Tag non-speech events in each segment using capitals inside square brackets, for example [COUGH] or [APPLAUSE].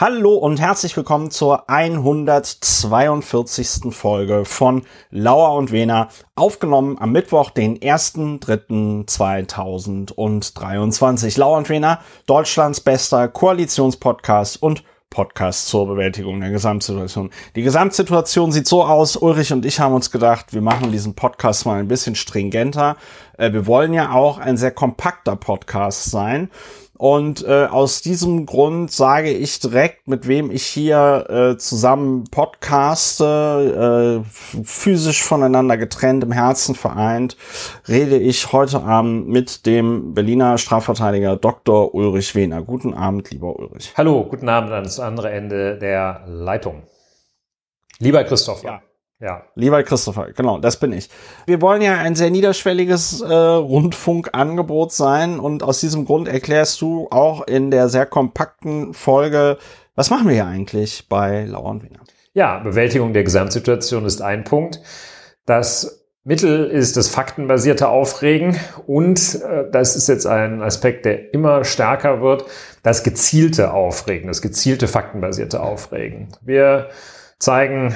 Hallo und herzlich willkommen zur 142. Folge von Lauer und Wena, aufgenommen am Mittwoch, den 1.3.2023. Lauer und Wena, Deutschlands bester Koalitionspodcast und Podcast zur Bewältigung der Gesamtsituation. Die Gesamtsituation sieht so aus, Ulrich und ich haben uns gedacht, wir machen diesen Podcast mal ein bisschen stringenter. Äh, wir wollen ja auch ein sehr kompakter Podcast sein und äh, aus diesem Grund sage ich direkt, mit wem ich hier äh, zusammen podcaste, äh, physisch voneinander getrennt, im Herzen vereint, rede ich heute Abend mit dem Berliner Strafverteidiger Dr. Ulrich Wehner. Guten Abend, lieber Ulrich. Hallo, guten Abend ans andere Ende der Leitung. Lieber Christopher. Ja. Ja. Lieber Christopher, genau, das bin ich. Wir wollen ja ein sehr niederschwelliges äh, Rundfunkangebot sein und aus diesem Grund erklärst du auch in der sehr kompakten Folge, was machen wir hier eigentlich bei Lauer Wiener? Ja, Bewältigung der Gesamtsituation ist ein Punkt. Das Mittel ist das faktenbasierte Aufregen und äh, das ist jetzt ein Aspekt, der immer stärker wird, das gezielte Aufregen, das gezielte faktenbasierte Aufregen. Wir zeigen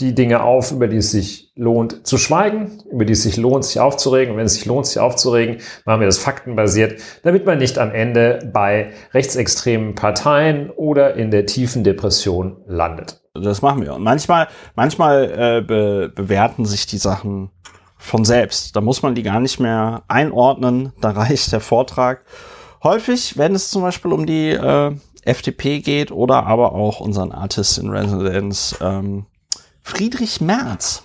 die Dinge auf, über die es sich lohnt zu schweigen, über die es sich lohnt, sich aufzuregen. Und wenn es sich lohnt, sich aufzuregen, machen wir das faktenbasiert, damit man nicht am Ende bei rechtsextremen Parteien oder in der tiefen Depression landet. Das machen wir. Und manchmal, manchmal äh, be bewerten sich die Sachen von selbst. Da muss man die gar nicht mehr einordnen. Da reicht der Vortrag. Häufig, wenn es zum Beispiel um die äh, FDP geht oder aber auch unseren Artist in Residence, ähm, Friedrich Merz,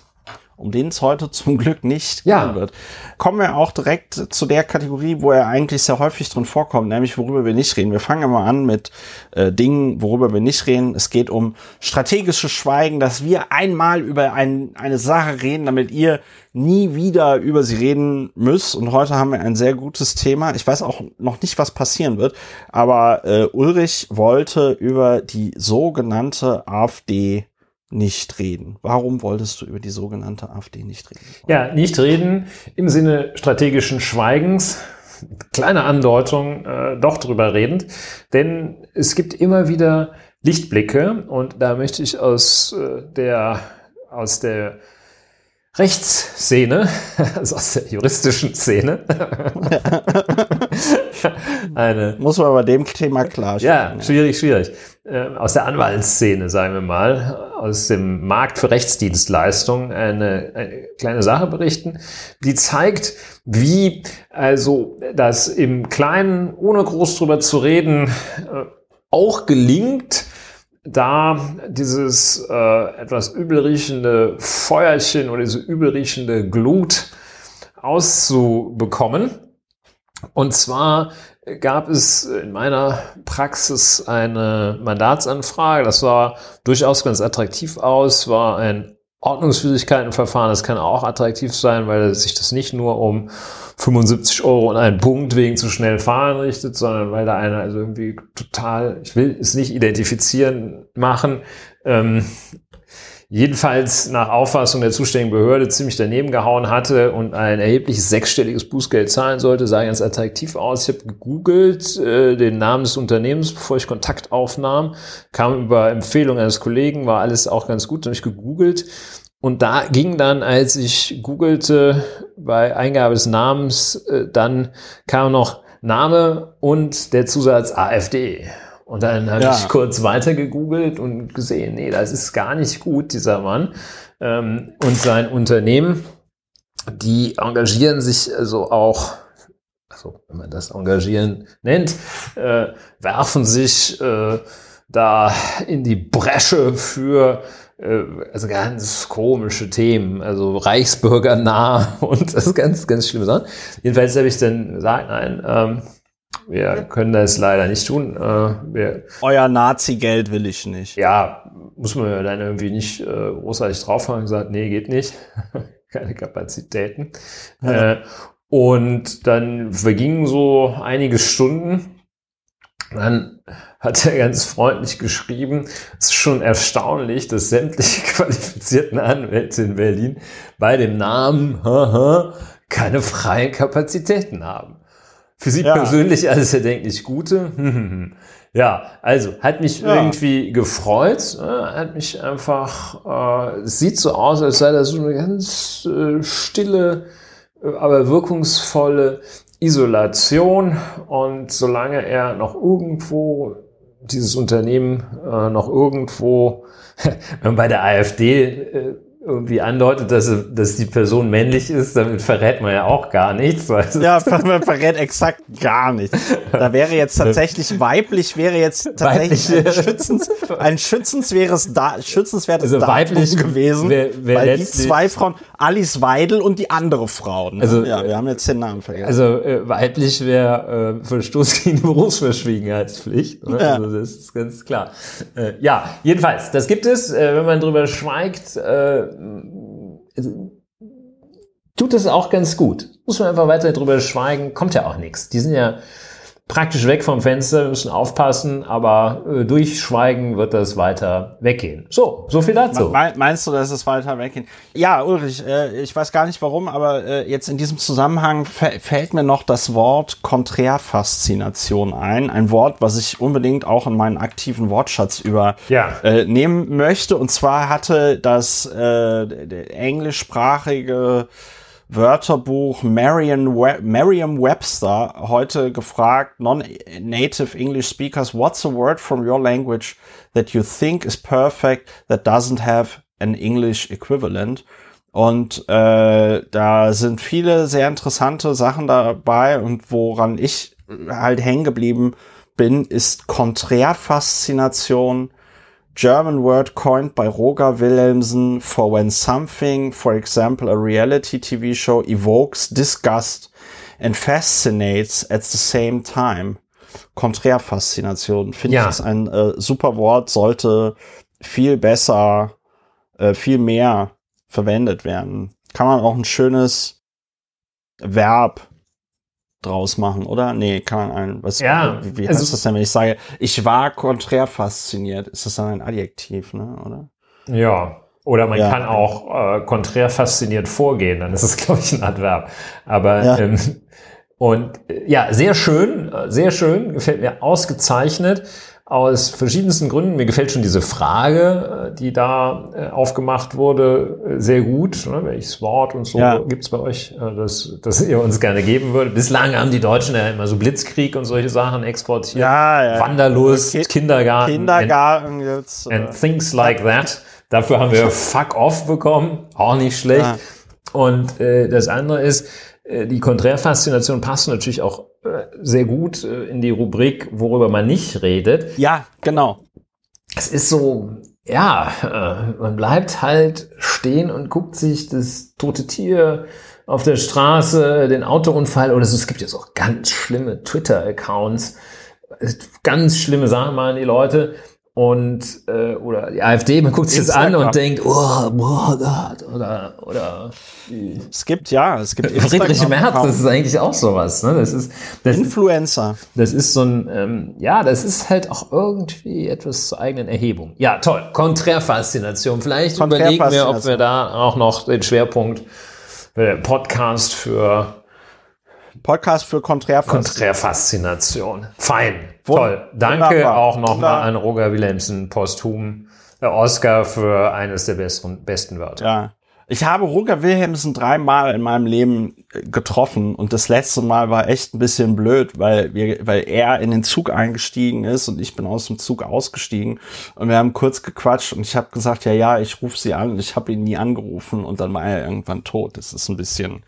um den es heute zum Glück nicht ja. gehen wird. Kommen wir auch direkt zu der Kategorie, wo er eigentlich sehr häufig drin vorkommt, nämlich worüber wir nicht reden. Wir fangen immer an mit äh, Dingen, worüber wir nicht reden. Es geht um strategisches Schweigen, dass wir einmal über ein, eine Sache reden, damit ihr nie wieder über sie reden müsst. Und heute haben wir ein sehr gutes Thema. Ich weiß auch noch nicht, was passieren wird, aber äh, Ulrich wollte über die sogenannte AfD nicht reden? Warum wolltest du über die sogenannte AfD nicht reden? Ja, nicht reden im Sinne strategischen Schweigens. Kleine Andeutung, äh, doch drüber redend. Denn es gibt immer wieder Lichtblicke und da möchte ich aus äh, der, aus der Rechtsszene, [LAUGHS] also aus der juristischen Szene. [LAUGHS] [LAUGHS] [LAUGHS] Eine, Muss man bei dem Thema klar Ja, schwierig, schwierig. Äh, aus der Anwaltsszene, sagen wir mal, aus dem Markt für Rechtsdienstleistungen eine, eine kleine Sache berichten, die zeigt, wie also das im Kleinen, ohne groß drüber zu reden, äh, auch gelingt, da dieses äh, etwas übelriechende Feuerchen oder diese übelriechende Glut auszubekommen. Und zwar gab es in meiner Praxis eine Mandatsanfrage. Das sah durchaus ganz attraktiv aus, war ein Ordnungswidrigkeitenverfahren. Das kann auch attraktiv sein, weil sich das nicht nur um 75 Euro und einen Punkt wegen zu schnell fahren richtet, sondern weil da einer also irgendwie total, ich will es nicht identifizieren machen, ähm, jedenfalls nach Auffassung der zuständigen Behörde ziemlich daneben gehauen hatte und ein erhebliches sechsstelliges Bußgeld zahlen sollte, sah ganz attraktiv aus. Ich habe gegoogelt äh, den Namen des Unternehmens, bevor ich Kontakt aufnahm, kam über Empfehlung eines Kollegen, war alles auch ganz gut, habe ich gegoogelt und da ging dann, als ich googelte, bei Eingabe des Namens, äh, dann kam noch Name und der Zusatz AfD. Und dann habe ja. ich kurz weiter gegoogelt und gesehen, nee, das ist gar nicht gut, dieser Mann. Ähm, und sein Unternehmen, die engagieren sich also auch, also wenn man das engagieren nennt, äh, werfen sich äh, da in die Bresche für äh, also ganz komische Themen, also Reichsbürger nah [LAUGHS] und das ist ganz, ganz schlimme Sachen. Jedenfalls habe ich dann gesagt, nein, ähm, wir können das leider nicht tun. Äh, wir, Euer Nazi-Geld will ich nicht. Ja, muss man ja dann irgendwie nicht äh, großartig draufhauen. Gesagt, nee, geht nicht. [LAUGHS] Keine Kapazitäten. Ja. Äh, und dann vergingen so einige Stunden. Dann hat er ganz freundlich geschrieben, es ist schon erstaunlich, dass sämtliche [LAUGHS] qualifizierten Anwälte in Berlin bei dem Namen haha, [LAUGHS] keine freien Kapazitäten haben. Für Sie ja. persönlich alles erdenklich Gute. [LAUGHS] Ja, also hat mich ja. irgendwie gefreut, ne? hat mich einfach, äh, es sieht so aus, als sei das so eine ganz äh, stille, äh, aber wirkungsvolle Isolation und solange er noch irgendwo dieses Unternehmen äh, noch irgendwo [LAUGHS] bei der AfD äh, irgendwie andeutet, dass, dass die Person männlich ist, damit verrät man ja auch gar nichts. ja, man verrät exakt gar nichts. Da wäre jetzt tatsächlich weiblich, wäre jetzt tatsächlich ein, schützens, ein schützenswertes, da, schützenswertes also weiblich gewesen, wär, wär weil die zwei Frauen, Alice Weidel und die andere Frau. Ne? Also, ja, wir haben jetzt den Namen vergessen. Also äh, weiblich wäre äh, Verstoß gegen die Berufsverschwiegenheitspflicht. Ne? Ja. Also das ist ganz klar. Äh, ja, jedenfalls, das gibt es, äh, wenn man drüber schweigt, äh, tut es auch ganz gut. Muss man einfach weiter drüber schweigen, kommt ja auch nichts. Die sind ja praktisch weg vom Fenster, wir müssen aufpassen, aber äh, durch Schweigen wird das weiter weggehen. So, so viel dazu. Meinst du, dass es weiter weggehen? Ja, Ulrich, äh, ich weiß gar nicht warum, aber äh, jetzt in diesem Zusammenhang fällt mir noch das Wort Konträrfaszination ein. Ein Wort, was ich unbedingt auch in meinen aktiven Wortschatz übernehmen ja. möchte. Und zwar hatte das äh, englischsprachige Wörterbuch Merriam-Webster heute gefragt, non-native English speakers, what's a word from your language that you think is perfect that doesn't have an English equivalent? Und äh, da sind viele sehr interessante Sachen dabei und woran ich halt hängen geblieben bin, ist Konträrfaszination, German word coined by Roger Wilhelmsen for when something, for example, a reality TV show evokes disgust and fascinates at the same time. Konträrfaszination finde ja. ich ist ein äh, super Wort, sollte viel besser, äh, viel mehr verwendet werden. Kann man auch ein schönes Verb draus machen, oder? Nee, kann man ein, was, ja, wie, wie heißt also, das denn, wenn ich sage, ich war konträr fasziniert? Ist das dann ein Adjektiv, ne, oder? Ja. Oder man ja. kann auch äh, konträr fasziniert vorgehen, dann ist es, [LAUGHS] glaube ich, ein Adverb. Aber ja. ähm, und äh, ja, sehr schön, äh, sehr schön, gefällt mir ausgezeichnet aus verschiedensten Gründen. Mir gefällt schon diese Frage, äh, die da äh, aufgemacht wurde, äh, sehr gut. Ne? Welches Wort und so ja. gibt's bei euch, das, das ihr uns gerne geben würdet. Bislang haben die Deutschen ja immer so Blitzkrieg und solche Sachen exportiert. Ja, ja. Wanderlust, kind, Kindergarten. Kindergarten and, jetzt. And things like that. Dafür haben wir Fuck Off bekommen. Auch nicht schlecht. Ja. Und äh, das andere ist, äh, die Konträrfaszination passt natürlich auch sehr gut äh, in die Rubrik, worüber man nicht redet. Ja, genau. Es ist so, ja, man bleibt halt stehen und guckt sich das tote Tier auf der Straße, den Autounfall oder so. Es gibt jetzt auch ganz schlimme Twitter-Accounts, ganz schlimme Sachen machen die Leute und äh, oder die AfD, man guckt sich das an und denkt, oh, boah, Gott, oder oder es gibt ja, es gibt Friedrich Merz, das ist eigentlich auch sowas, ne? Das ist das, Influencer. Das ist so ein, ähm, ja, das ist halt auch irgendwie etwas zur eigenen Erhebung. Ja, toll. Konträrfaszination. Vielleicht überlegen wir, ob wir da auch noch den Schwerpunkt äh, Podcast für Podcast für Konträrfaszination. Konträrfaszination. Fein. Toll. Danke Wunderbar. auch nochmal an Roger Willemsen posthum der Oscar für eines der besten, besten Wörter. Ja. Ich habe Roger Wilhelmsen dreimal in meinem Leben äh, getroffen und das letzte Mal war echt ein bisschen blöd, weil wir, weil er in den Zug eingestiegen ist und ich bin aus dem Zug ausgestiegen und wir haben kurz gequatscht und ich habe gesagt, ja, ja, ich rufe sie an und ich habe ihn nie angerufen und dann war er irgendwann tot. Das ist ein bisschen,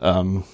ähm,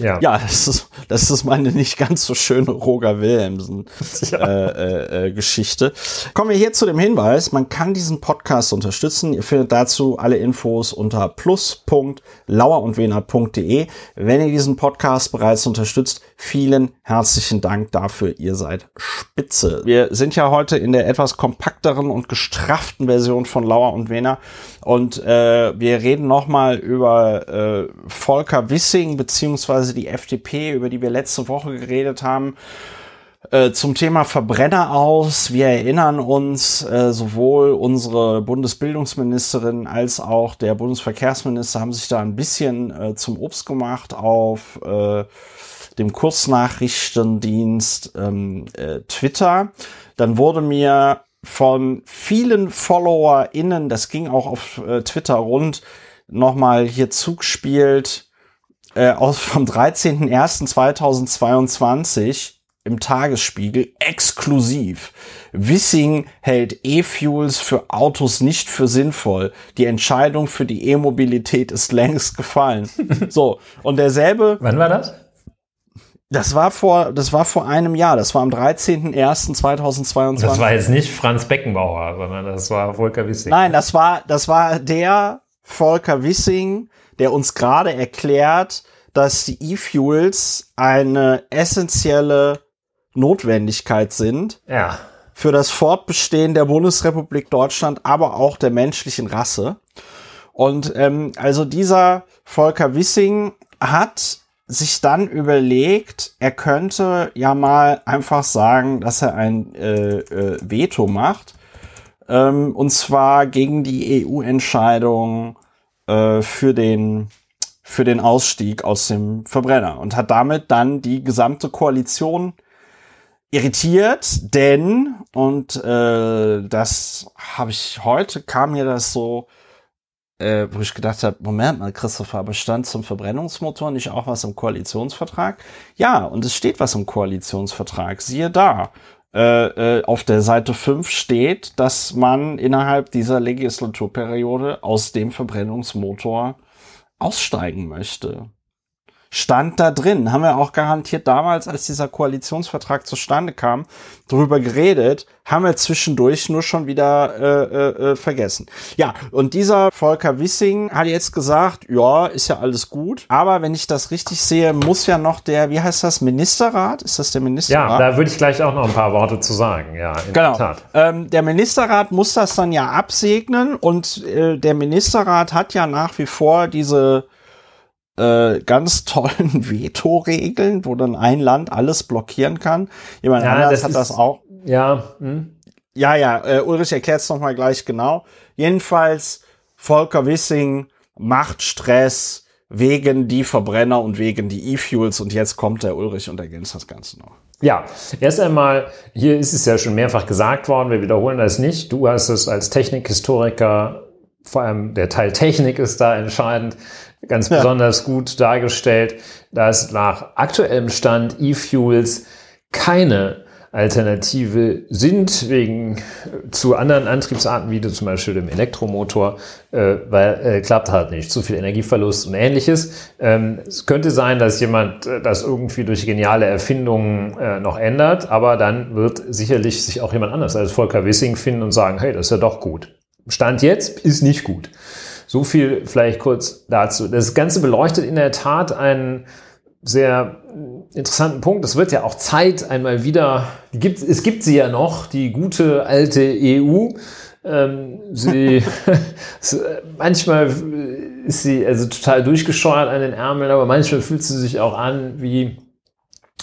ja, ja das, ist, das ist meine nicht ganz so schöne Roger Wilhelmsen [LAUGHS] ja. äh, äh, äh, Geschichte. Kommen wir hier zu dem Hinweis, man kann diesen Podcast unterstützen. Ihr findet dazu alle Infos unter plus.lauerundwener.de. Wenn ihr diesen Podcast bereits unterstützt, vielen herzlichen Dank dafür. Ihr seid spitze. Wir sind ja heute in der etwas kompakteren und gestrafften Version von Lauer und Wener und äh, wir reden nochmal über äh, Volker Wissing beziehungsweise die FDP, über die wir letzte Woche geredet haben äh, zum Thema Verbrenner aus. Wir erinnern uns, äh, sowohl unsere Bundesbildungsministerin als auch der Bundesverkehrsminister haben sich da ein bisschen äh, zum Obst gemacht auf äh, dem Kurznachrichtendienst ähm, äh, Twitter. Dann wurde mir von vielen FollowerInnen, das ging auch auf äh, Twitter rund, nochmal hier zugespielt, äh, aus vom 13.01.2022 im Tagesspiegel exklusiv. Wissing hält E-Fuels für Autos nicht für sinnvoll. Die Entscheidung für die E-Mobilität ist längst gefallen. so, und derselbe. Wann war das? Das war vor, das war vor einem Jahr. Das war am 13.01.2022. Das war jetzt nicht Franz Beckenbauer, sondern das war Volker Wissing. Nein, das war, das war der Volker Wissing, der uns gerade erklärt, dass die E-Fuels eine essentielle Notwendigkeit sind. Ja. Für das Fortbestehen der Bundesrepublik Deutschland, aber auch der menschlichen Rasse. Und ähm, also dieser Volker Wissing hat sich dann überlegt, er könnte ja mal einfach sagen, dass er ein äh, äh, Veto macht. Ähm, und zwar gegen die EU-Entscheidung äh, für den für den Ausstieg aus dem Verbrenner und hat damit dann die gesamte Koalition irritiert, denn, und äh, das habe ich heute, kam mir das so, äh, wo ich gedacht habe, Moment mal, Christopher, aber stand zum Verbrennungsmotor nicht auch was im Koalitionsvertrag? Ja, und es steht was im Koalitionsvertrag. Siehe da. Äh, äh, auf der Seite 5 steht, dass man innerhalb dieser Legislaturperiode aus dem Verbrennungsmotor aussteigen möchte stand da drin. Haben wir auch garantiert damals, als dieser Koalitionsvertrag zustande kam, drüber geredet, haben wir zwischendurch nur schon wieder äh, äh, äh, vergessen. Ja, und dieser Volker Wissing hat jetzt gesagt, ja, ist ja alles gut, aber wenn ich das richtig sehe, muss ja noch der, wie heißt das, Ministerrat? Ist das der Ministerrat? Ja, da würde ich gleich auch noch ein paar Worte zu sagen, ja, in genau. der Tat. Ähm, der Ministerrat muss das dann ja absegnen und äh, der Ministerrat hat ja nach wie vor diese äh, ganz tollen [LAUGHS] Veto-Regeln, wo dann ein Land alles blockieren kann. Jemand ja, anderes hat ist, das auch. Ja. Hm. Ja, ja, äh, Ulrich erklärt es nochmal gleich genau. Jedenfalls, Volker Wissing macht Stress wegen die Verbrenner und wegen die E-Fuels und jetzt kommt der Ulrich und ergänzt das Ganze noch. Ja, erst einmal, hier ist es ja schon mehrfach gesagt worden, wir wiederholen das nicht. Du hast es als Technikhistoriker, vor allem der Teil Technik ist da entscheidend, ganz ja. besonders gut dargestellt, dass nach aktuellem Stand E-Fuels keine Alternative sind, wegen äh, zu anderen Antriebsarten, wie zum Beispiel dem Elektromotor, äh, weil äh, klappt halt nicht. Zu viel Energieverlust und ähnliches. Ähm, es könnte sein, dass jemand äh, das irgendwie durch geniale Erfindungen äh, noch ändert, aber dann wird sicherlich sich auch jemand anders als Volker Wissing finden und sagen, hey, das ist ja doch gut. Stand jetzt ist nicht gut. So viel vielleicht kurz dazu. Das Ganze beleuchtet in der Tat einen sehr interessanten Punkt. Es wird ja auch Zeit einmal wieder, gibt, es gibt sie ja noch, die gute alte EU. Ähm, sie, [LAUGHS] manchmal ist sie also total durchgescheuert an den Ärmeln, aber manchmal fühlt sie sich auch an wie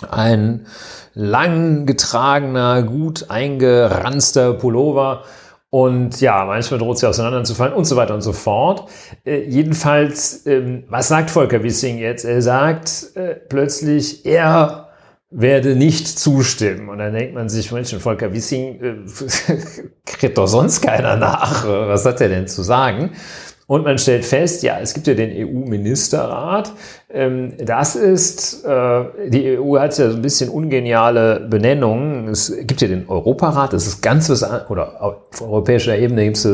ein lang getragener, gut eingeranzter Pullover und ja, manchmal droht sie auseinanderzufallen und so weiter und so fort. Äh, jedenfalls, ähm, was sagt Volker Wissing jetzt? Er sagt äh, plötzlich, er werde nicht zustimmen. Und dann denkt man sich, Mensch, Volker Wissing äh, [LAUGHS] kriegt doch sonst keiner nach. Was hat er denn zu sagen? Und man stellt fest, ja, es gibt ja den EU-Ministerrat. Ähm, das ist, äh, die EU hat ja so ein bisschen ungeniale Benennungen. Es gibt ja den Europarat, das ist ganz was, oder auf europäischer Ebene gibt es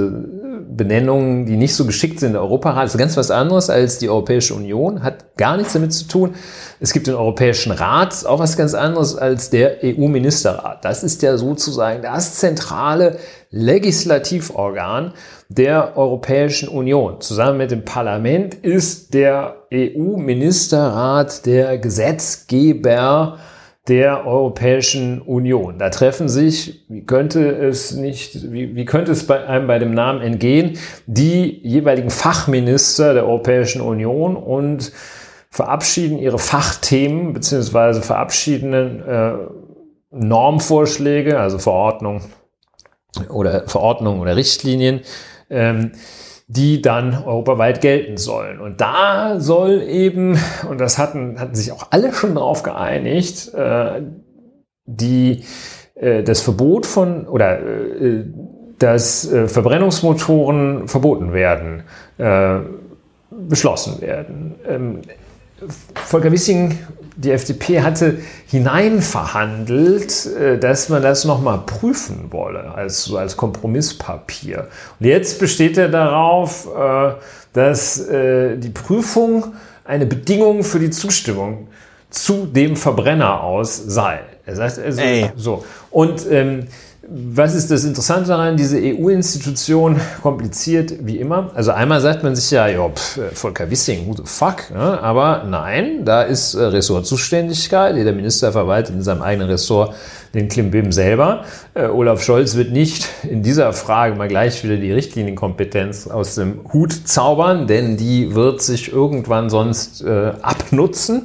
Benennungen, die nicht so geschickt sind. Der Europarat ist ganz was anderes als die Europäische Union, hat gar nichts damit zu tun. Es gibt den Europäischen Rat, auch was ganz anderes als der EU-Ministerrat. Das ist ja sozusagen das zentrale Legislativorgan der Europäischen Union. Zusammen mit dem Parlament ist der EU-Ministerrat der Gesetzgeber der Europäischen Union. Da treffen sich, wie könnte es nicht, wie, wie könnte es bei einem bei dem Namen entgehen, die jeweiligen Fachminister der Europäischen Union und verabschieden ihre Fachthemen beziehungsweise verabschieden äh, Normvorschläge, also Verordnung oder Verordnungen oder Richtlinien ähm, die dann europaweit gelten sollen. Und da soll eben, und das hatten, hatten sich auch alle schon darauf geeinigt, äh, die, äh, das Verbot von oder äh, dass äh, Verbrennungsmotoren verboten werden, äh, beschlossen werden. Ähm, Volker Wissing, die FDP, hatte hineinverhandelt, äh, dass man das nochmal prüfen wolle, als, so als Kompromisspapier. Und jetzt besteht er darauf, äh, dass äh, die Prüfung eine Bedingung für die Zustimmung zu dem Verbrenner aus sei. Er sagt also, so. Und ähm, was ist das Interessante daran? Diese EU-Institution kompliziert wie immer. Also einmal sagt man sich ja, ja, Volker Wissing, who the fuck? Ne? Aber nein, da ist äh, Ressortzuständigkeit. Jeder Minister verwaltet in seinem eigenen Ressort den Klimbim selber. Äh, Olaf Scholz wird nicht in dieser Frage mal gleich wieder die Richtlinienkompetenz aus dem Hut zaubern, denn die wird sich irgendwann sonst äh, abnutzen.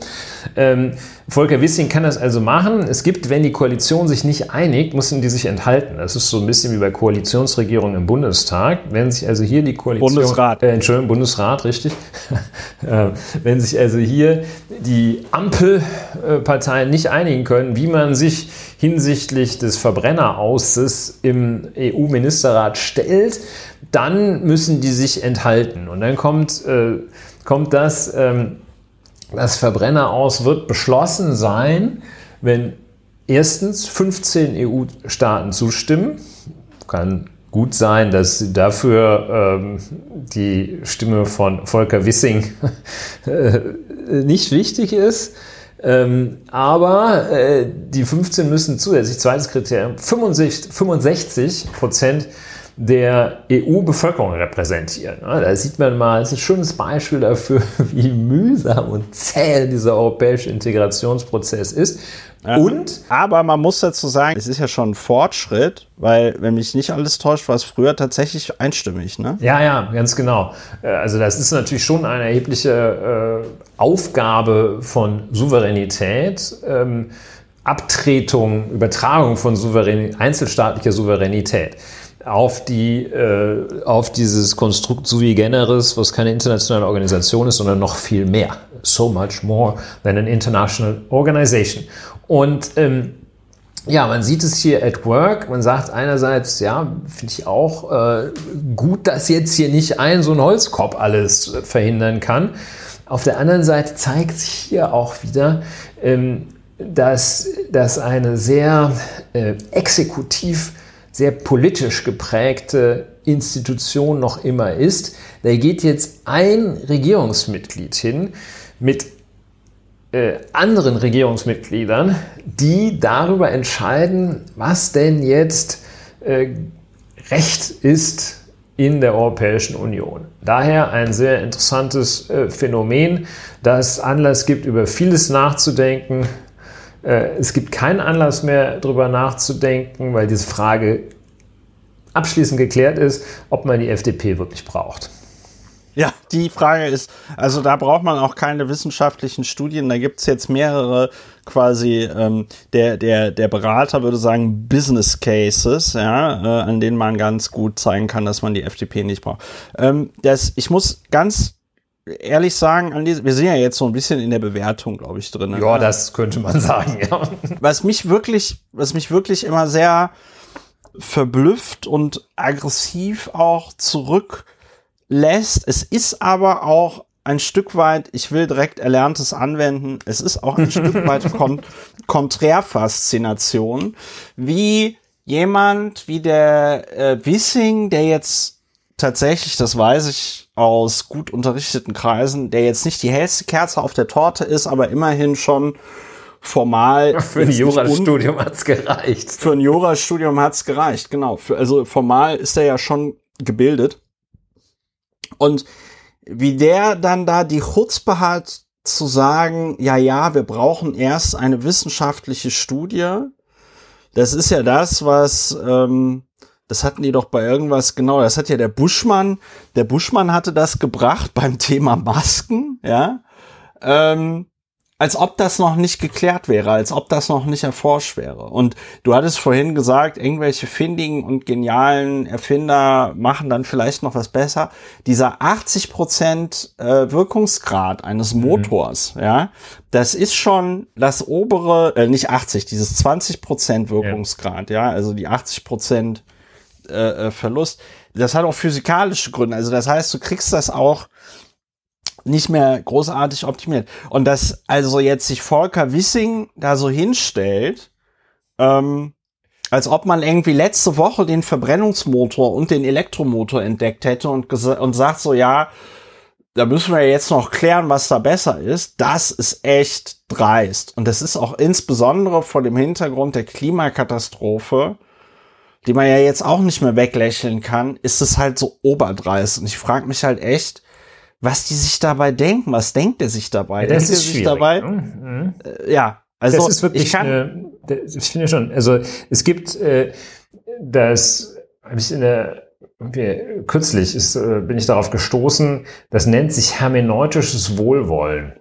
Ähm, Volker Wissing kann das also machen. Es gibt, wenn die Koalition sich nicht einigt, müssen die sich enthalten. Das ist so ein bisschen wie bei Koalitionsregierungen im Bundestag. Wenn sich also hier die Koalition... Bundesrat. Äh, Entschuldigung, Bundesrat, richtig. [LAUGHS] äh, wenn sich also hier die Ampelparteien nicht einigen können, wie man sich hinsichtlich des Verbrennerauses im EU-Ministerrat stellt, dann müssen die sich enthalten. Und dann kommt, äh, kommt das... Ähm, das Verbrenneraus wird beschlossen sein, wenn erstens 15 EU-Staaten zustimmen. Kann gut sein, dass dafür ähm, die Stimme von Volker Wissing äh, nicht wichtig ist. Ähm, aber äh, die 15 müssen zusätzlich, zweites Kriterium, 65, 65 Prozent der EU-Bevölkerung repräsentieren. Da sieht man mal, das ist ein schönes Beispiel dafür, [LAUGHS] wie mühsam und zäh dieser europäische Integrationsprozess ist. Ja, und? Aber man muss dazu sagen, es ist ja schon ein Fortschritt, weil, wenn mich nicht alles täuscht, war es früher tatsächlich einstimmig, ne? Ja, ja, ganz genau. Äh, also das ist natürlich schon eine erhebliche äh, Aufgabe von Souveränität. Ähm, Abtretung, Übertragung von Souverän einzelstaatlicher Souveränität auf, die, äh, auf dieses Konstrukt sui generis, was keine internationale Organisation ist, sondern noch viel mehr. So much more than an international organization. Und ähm, ja, man sieht es hier at work. Man sagt einerseits, ja, finde ich auch äh, gut, dass jetzt hier nicht ein so ein Holzkopf alles verhindern kann. Auf der anderen Seite zeigt sich hier auch wieder, ähm, dass, dass eine sehr äh, exekutiv sehr politisch geprägte Institution noch immer ist. Da geht jetzt ein Regierungsmitglied hin mit äh, anderen Regierungsmitgliedern, die darüber entscheiden, was denn jetzt äh, Recht ist in der Europäischen Union. Daher ein sehr interessantes äh, Phänomen, das Anlass gibt, über vieles nachzudenken, es gibt keinen Anlass mehr darüber nachzudenken, weil diese Frage abschließend geklärt ist, ob man die FDP wirklich braucht. Ja, die Frage ist, also da braucht man auch keine wissenschaftlichen Studien. Da gibt es jetzt mehrere quasi, ähm, der, der, der Berater würde sagen, Business Cases, ja, äh, an denen man ganz gut zeigen kann, dass man die FDP nicht braucht. Ähm, das, ich muss ganz ehrlich sagen, wir sind ja jetzt so ein bisschen in der Bewertung, glaube ich, drin. Ja, das könnte man sagen, ja. Was mich wirklich, was mich wirklich immer sehr verblüfft und aggressiv auch zurücklässt. Es ist aber auch ein Stück weit, ich will direkt Erlerntes anwenden, es ist auch ein Stück [LAUGHS] weit Kon Konträrfaszination, wie jemand wie der äh, Wissing, der jetzt tatsächlich, das weiß ich aus gut unterrichteten Kreisen, der jetzt nicht die hellste Kerze auf der Torte ist, aber immerhin schon formal. [LAUGHS] Für ein Jurastudium hat's gereicht. Für ein Jurastudium hat's gereicht, genau. Für, also formal ist er ja schon gebildet. Und wie der dann da die Chutzpe hat, zu sagen, ja, ja, wir brauchen erst eine wissenschaftliche Studie. Das ist ja das, was ähm, das hatten die doch bei irgendwas, genau, das hat ja der Buschmann, der Buschmann hatte das gebracht [LAUGHS] beim Thema Masken, ja. Ähm, als ob das noch nicht geklärt wäre, als ob das noch nicht erforscht wäre. Und du hattest vorhin gesagt, irgendwelche findigen und genialen Erfinder machen dann vielleicht noch was besser. Dieser 80 Prozent äh, Wirkungsgrad eines mhm. Motors, mhm. ja, das ist schon das obere, äh, nicht 80, dieses 20 Prozent Wirkungsgrad, ja. ja, also die 80 Prozent äh, äh, Verlust. Das hat auch physikalische Gründe. Also das heißt, du kriegst das auch nicht mehr großartig optimiert. Und dass also jetzt sich Volker Wissing da so hinstellt, ähm, als ob man irgendwie letzte Woche den Verbrennungsmotor und den Elektromotor entdeckt hätte und, und sagt so, ja, da müssen wir jetzt noch klären, was da besser ist. Das ist echt dreist. Und das ist auch insbesondere vor dem Hintergrund der Klimakatastrophe, die man ja jetzt auch nicht mehr weglächeln kann, ist es halt so oberdreist. Und ich frage mich halt echt, was die sich dabei denken. Was denkt er sich dabei? Ja, das denkt ist sich dabei? Mhm. Äh, ja, also das ist wirklich, ich, kann, eine, das, ich finde schon. Also es gibt äh, das, habe ich in der kürzlich ist, äh, bin ich darauf gestoßen. Das nennt sich hermeneutisches Wohlwollen.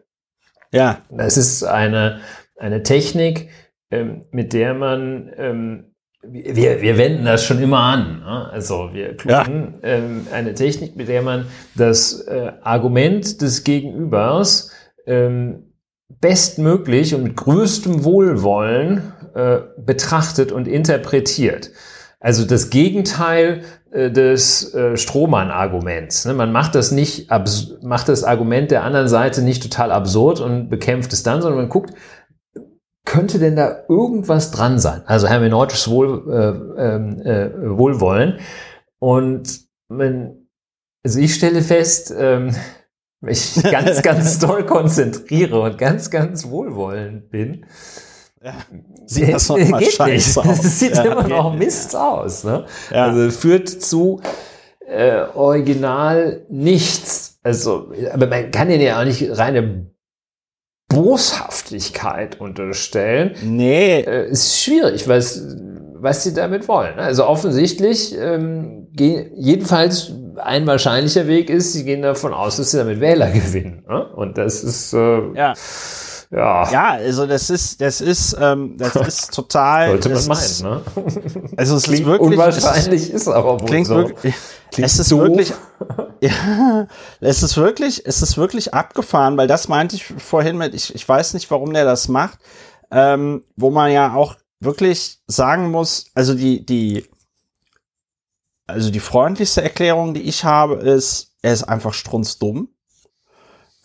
Ja. Das ist eine eine Technik, ähm, mit der man ähm, wir, wir wenden das schon immer an. Ne? Also wir klugen ja. ähm, eine Technik, mit der man das äh, Argument des Gegenübers ähm, bestmöglich und mit größtem Wohlwollen äh, betrachtet und interpretiert. Also das Gegenteil äh, des äh, Strohmann-Arguments. Ne? Man macht das nicht, macht das Argument der anderen Seite nicht total absurd und bekämpft es dann, sondern man guckt, könnte denn da irgendwas dran sein? Also hermeneutisches Wohl, äh, ähm, äh, Wohlwollen. Und wenn, also ich stelle fest, ähm, [LAUGHS] mich ganz, ganz [LAUGHS] doll konzentriere und ganz, ganz wohlwollend bin, ja, [LAUGHS] sieht das noch immer geht scheiße nicht. aus. Das sieht ja, immer noch Mist aus. Ne? Ja. Also führt zu äh, original nichts. Also, aber man kann den ja auch nicht reine Boshaftigkeit unterstellen. Nee. Äh, ist schwierig, was, was sie damit wollen. Also offensichtlich, ähm, gehen, jedenfalls ein wahrscheinlicher Weg ist, sie gehen davon aus, dass sie damit Wähler [LAUGHS] gewinnen. Ne? Und das ist äh, ja. Ja. ja, also das ist, das ist, ähm, das [LAUGHS] ist total. Sollte man meinen, ist, ne? Also es klingt ist wirklich unwahrscheinlich, ist, ist aber wohl klingt so. Wirklich, klingt es ist doof. wirklich, [LAUGHS] ja, es ist wirklich, es ist wirklich abgefahren, weil das meinte ich vorhin mit, ich, ich weiß nicht, warum der das macht, ähm, wo man ja auch wirklich sagen muss, also die, die, also die freundlichste Erklärung, die ich habe, ist, er ist einfach strunzdumm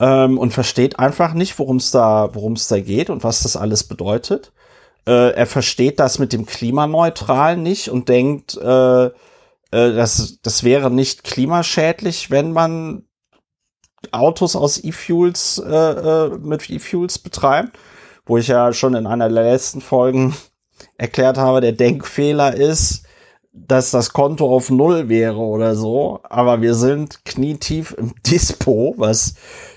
ähm, und versteht einfach nicht, worum es da, worum es da geht und was das alles bedeutet. Äh, er versteht das mit dem Klimaneutral nicht und denkt, äh, äh, das, das wäre nicht klimaschädlich, wenn man Autos aus E-Fuels äh, äh, mit E-Fuels betreibt, wo ich ja schon in einer der letzten Folgen [LAUGHS] erklärt habe, der Denkfehler ist, dass das Konto auf Null wäre oder so, aber wir sind knietief im [LAUGHS] Dispo, was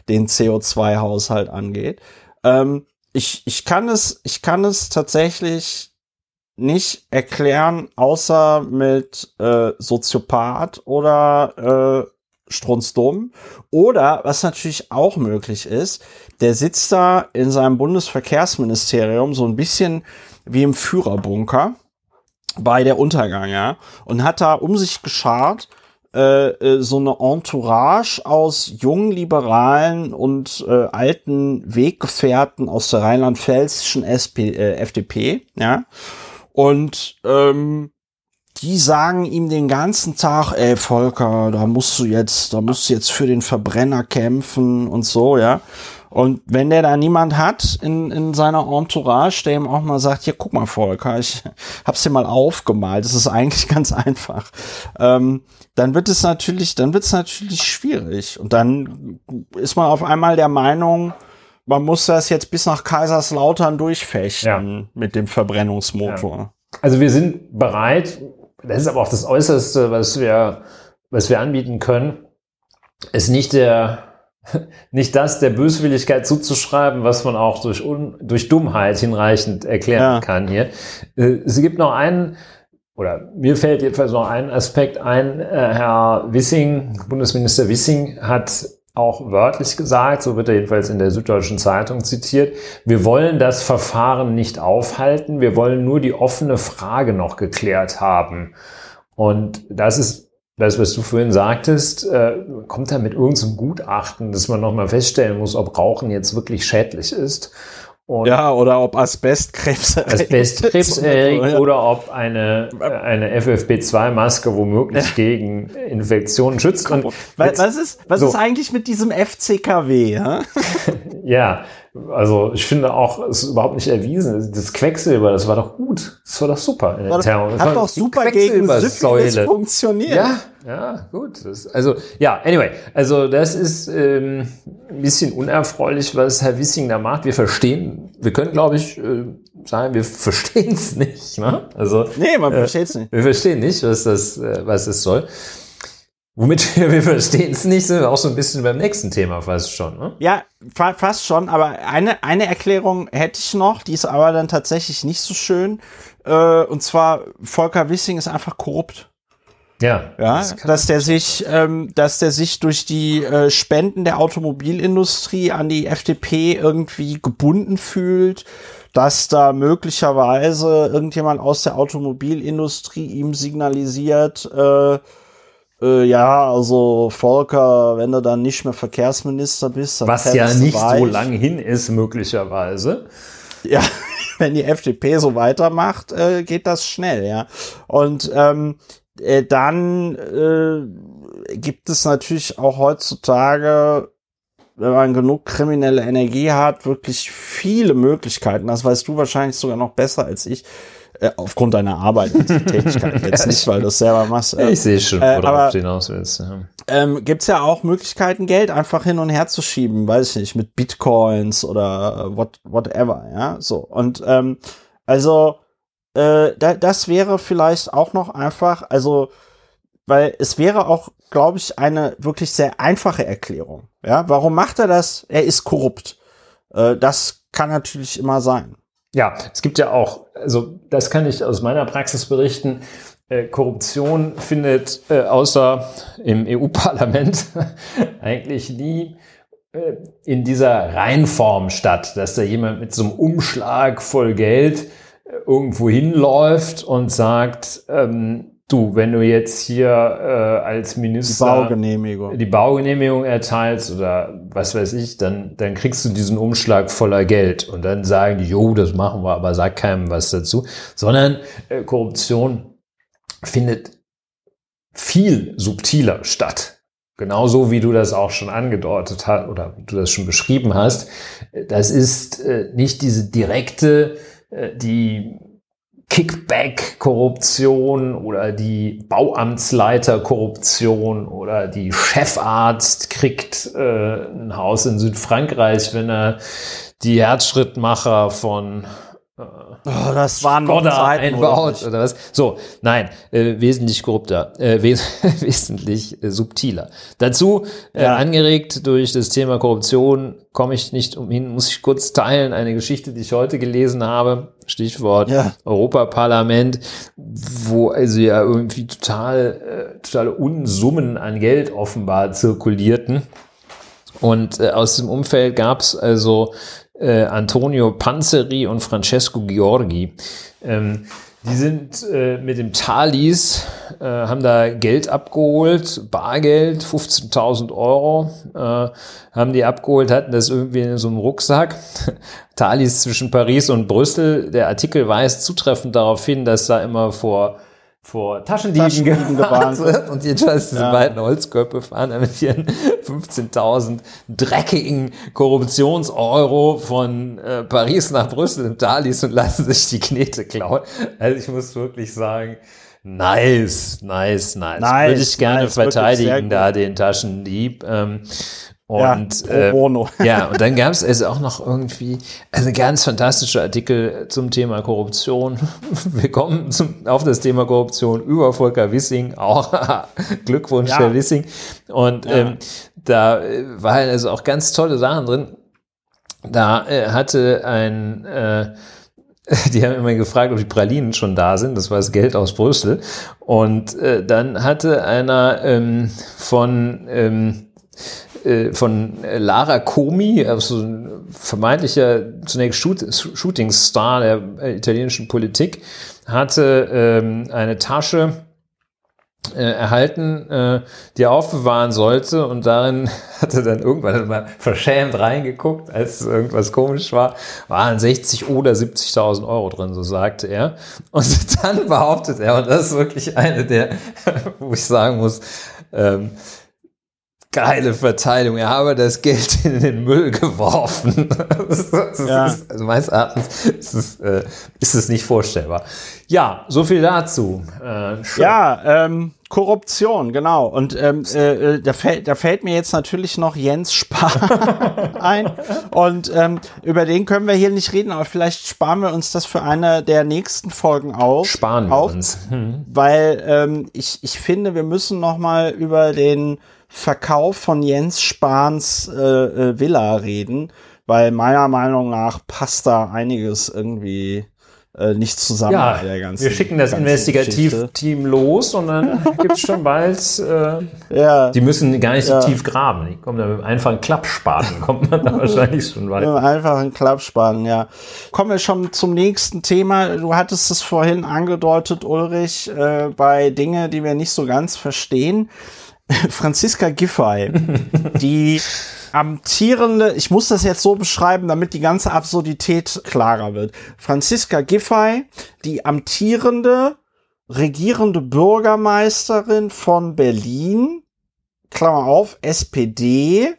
den CO2-Haushalt angeht. Ähm, ich, ich kann es, ich kann es tatsächlich nicht erklären, außer mit äh, Soziopath oder äh, Strunzdumm. Oder, was natürlich auch möglich ist, der sitzt da in seinem Bundesverkehrsministerium so ein bisschen wie im Führerbunker bei der Untergang, ja, und hat da um sich geschart äh, äh, so eine Entourage aus jungen Liberalen und äh, alten Weggefährten aus der rheinland-pfälzischen äh, FDP, ja. Und ähm, die sagen ihm den ganzen Tag, ey Volker, da musst du jetzt, da musst du jetzt für den Verbrenner kämpfen und so, ja. Und wenn der da niemand hat in, in seiner Entourage, der ihm auch mal sagt, hier guck mal Volker, ich [LAUGHS] hab's dir mal aufgemalt, das ist eigentlich [LAUGHS] ganz einfach, ähm, dann wird es natürlich, dann wird es natürlich schwierig. Und dann ist man auf einmal der Meinung, man muss das jetzt bis nach Kaiserslautern durchfechten ja. mit dem Verbrennungsmotor. Ja. Also wir sind bereit, das ist aber auch das Äußerste, was wir, was wir anbieten können, ist nicht der [LAUGHS] nicht das der Böswilligkeit zuzuschreiben, was man auch durch, Un durch Dummheit hinreichend erklären ja. kann hier. Äh, es gibt noch einen, oder mir fällt jedenfalls noch ein Aspekt ein, äh, Herr Wissing, Bundesminister Wissing hat auch wörtlich gesagt, so wird er jedenfalls in der Süddeutschen Zeitung zitiert, wir wollen das Verfahren nicht aufhalten, wir wollen nur die offene Frage noch geklärt haben. Und das ist das, was du vorhin sagtest, äh, kommt da mit irgendeinem Gutachten, dass man nochmal feststellen muss, ob Rauchen jetzt wirklich schädlich ist. Und ja, oder ob Asbest Krebs [LAUGHS] [LAUGHS] erregt. Oder ob eine, äh, eine FFP2-Maske womöglich [LAUGHS] gegen Infektionen schützt. Und was, was ist, was so. ist eigentlich mit diesem FCKW? Ja? ja, also ich finde auch, es ist überhaupt nicht erwiesen. Das Quecksilber, das war doch gut. Das war doch super in der Thermik. Hat doch super gegen Syphilis funktioniert. Ja, ja, gut. Das, also, ja, anyway. Also das ist ähm, ein bisschen unerfreulich, was Herr Wissing da macht. Wir verstehen, wir können, glaube ich, äh, sagen, wir verstehen es nicht. Ne? Also, nee, man äh, versteht es nicht. Wir verstehen nicht, was das, äh, was das soll. Womit [LAUGHS] wir, verstehen es nicht, sind wir auch so ein bisschen beim nächsten Thema fast schon. Ne? Ja, fa fast schon, aber eine, eine Erklärung hätte ich noch, die ist aber dann tatsächlich nicht so schön. Äh, und zwar, Volker Wissing ist einfach korrupt. Ja. Ja, das dass der sich, ähm, dass der sich durch die äh, Spenden der Automobilindustrie an die FDP irgendwie gebunden fühlt, dass da möglicherweise irgendjemand aus der Automobilindustrie ihm signalisiert, äh, äh, ja, also Volker, wenn du dann nicht mehr Verkehrsminister bist, was ja nicht weich. so lang hin ist möglicherweise. Ja, [LAUGHS] wenn die FDP so weitermacht, äh, geht das schnell, ja. Und ähm, äh, dann äh, gibt es natürlich auch heutzutage, wenn man genug kriminelle Energie hat, wirklich viele Möglichkeiten. Das weißt du wahrscheinlich sogar noch besser als ich äh, aufgrund deiner Arbeit und Tätigkeit [LAUGHS] jetzt nicht, weil du es selber machst. Äh, ich sehe schon, äh, worauf du hinaus willst. Ja. Ähm, Gibt ja auch Möglichkeiten, Geld einfach hin und her zu schieben, weiß ich nicht, mit Bitcoins oder äh, what, whatever, ja, so. Und ähm, also äh, da, das wäre vielleicht auch noch einfach, also, weil es wäre auch, glaube ich, eine wirklich sehr einfache Erklärung. Ja, warum macht er das? Er ist korrupt. Äh, das kann natürlich immer sein. Ja, es gibt ja auch, also das kann ich aus meiner Praxis berichten, äh, Korruption findet äh, außer im EU-Parlament [LAUGHS] eigentlich nie äh, in dieser Reinform statt, dass da jemand mit so einem Umschlag voll Geld äh, irgendwo hinläuft und sagt, ähm, Du, wenn du jetzt hier äh, als Minister die Baugenehmigung. die Baugenehmigung erteilst oder was weiß ich, dann, dann kriegst du diesen Umschlag voller Geld und dann sagen die, jo, das machen wir, aber sag keinem was dazu, sondern äh, Korruption findet viel subtiler statt. Genauso wie du das auch schon angedeutet hast oder du das schon beschrieben hast. Das ist äh, nicht diese direkte, äh, die Kickback-Korruption oder die Bauamtsleiter-Korruption oder die Chefarzt kriegt äh, ein Haus in Südfrankreich, wenn er die Herzschrittmacher von Oh, das waren noch Zeiten, einbaut oder was? So, nein, äh, wesentlich korrupter, äh, wes [LAUGHS] wesentlich äh, subtiler. Dazu äh, ja. angeregt durch das Thema Korruption komme ich nicht umhin, muss ich kurz teilen eine Geschichte, die ich heute gelesen habe. Stichwort ja. Europaparlament, wo also ja irgendwie total äh, totale Unsummen an Geld offenbar zirkulierten. Und äh, aus dem Umfeld gab es also äh, Antonio Panzeri und Francesco Giorgi. Ähm, die sind äh, mit dem Thalys, äh, haben da Geld abgeholt, Bargeld, 15.000 Euro, äh, haben die abgeholt, hatten das irgendwie in so einem Rucksack. [LAUGHS] Thalys zwischen Paris und Brüssel. Der Artikel weist zutreffend darauf hin, dass da immer vor vor Taschendieben, Taschendieben gewarnt [LAUGHS] wird und jedenfalls diese ja. beiden Holzköpfe fahren dann mit ihren [LAUGHS] 15.000 dreckigen Korruptionseuro von äh, Paris nach Brüssel im Talis und lassen sich die Knete klauen. Also ich muss wirklich sagen, nice, nice, nice. nice Würde ich gerne nice, verteidigen, da den Taschendieb. Ähm, und ja, äh, [LAUGHS] ja, und dann gab es also auch noch irgendwie also ein ganz fantastischer Artikel zum Thema Korruption. [LAUGHS] Wir kommen zum, auf das Thema Korruption über Volker Wissing, auch [LAUGHS] Glückwunsch, ja. Herr Wissing. Und ja. ähm, da äh, waren also auch ganz tolle Sachen drin. Da äh, hatte ein äh, die haben immer gefragt, ob die Pralinen schon da sind. Das war das Geld aus Brüssel. Und äh, dann hatte einer ähm, von ähm, äh, von Lara Comi, also ein vermeintlicher zunächst Shoot, Shootingstar der äh, italienischen Politik, hatte ähm, eine Tasche äh, erhalten, äh, die er aufbewahren sollte und darin [LAUGHS] hat er dann irgendwann mal verschämt reingeguckt, als irgendwas komisch war, waren 60 oder 70.000 Euro drin, so sagte er. Und [LAUGHS] dann behauptet er, und das ist wirklich eine der, [LAUGHS] wo ich sagen muss, ähm, geile Verteidigung. Er habe das Geld in den Müll geworfen. [LAUGHS] das, das ja. ist, also meines Erachtens ist es, äh, ist es nicht vorstellbar. Ja, so viel dazu. Äh, ja, ähm, Korruption, genau. Und ähm, äh, äh, da, fällt, da fällt mir jetzt natürlich noch Jens Spahn [LAUGHS] ein. Und ähm, über den können wir hier nicht reden, aber vielleicht sparen wir uns das für eine der nächsten Folgen auf. Sparen wir auf, uns. Hm. Weil ähm, ich, ich finde, wir müssen noch mal über den Verkauf von Jens Spahns äh, äh, Villa reden, weil meiner Meinung nach passt da einiges irgendwie äh, nicht zusammen ja, bei der ganzen. Wir schicken das Investigativteam los und dann [LAUGHS] gibt es schon bald. Äh, ja, die müssen gar nicht so ja. tief graben. Die kommen da mit einem einfachen Klappspaten, [LAUGHS] kommt man da wahrscheinlich schon weiter. Mit einem einfachen Klappspaten, ja. Kommen wir schon zum nächsten Thema. Du hattest es vorhin angedeutet, Ulrich, äh, bei Dinge, die wir nicht so ganz verstehen. [LAUGHS] Franziska Giffey, die amtierende, ich muss das jetzt so beschreiben, damit die ganze Absurdität klarer wird. Franziska Giffey, die amtierende, regierende Bürgermeisterin von Berlin, Klammer auf, SPD,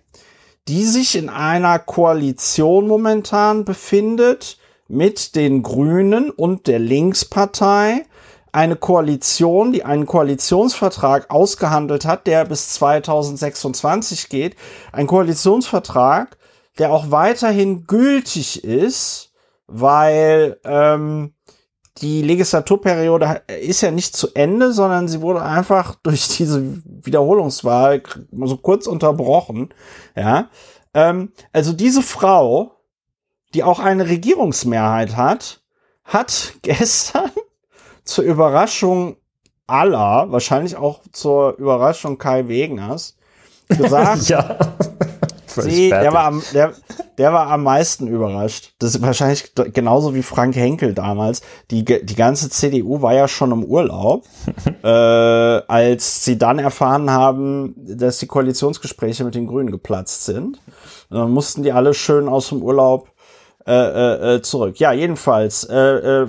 die sich in einer Koalition momentan befindet mit den Grünen und der Linkspartei, eine Koalition, die einen Koalitionsvertrag ausgehandelt hat, der bis 2026 geht. Ein Koalitionsvertrag, der auch weiterhin gültig ist, weil ähm, die Legislaturperiode ist ja nicht zu Ende, sondern sie wurde einfach [LAUGHS] durch diese Wiederholungswahl so kurz unterbrochen. Ja, ähm, also diese Frau, die auch eine Regierungsmehrheit hat, hat [LAUGHS] gestern zur Überraschung aller, wahrscheinlich auch zur Überraschung Kai Wegeners, [LAUGHS] gesagt, ja. Sie, der, war am, der, der war am meisten überrascht. Das ist wahrscheinlich genauso wie Frank Henkel damals. Die, die ganze CDU war ja schon im Urlaub, [LAUGHS] äh, als sie dann erfahren haben, dass die Koalitionsgespräche mit den Grünen geplatzt sind. Und dann mussten die alle schön aus dem Urlaub äh, äh, äh, zurück. Ja, jedenfalls, äh, äh,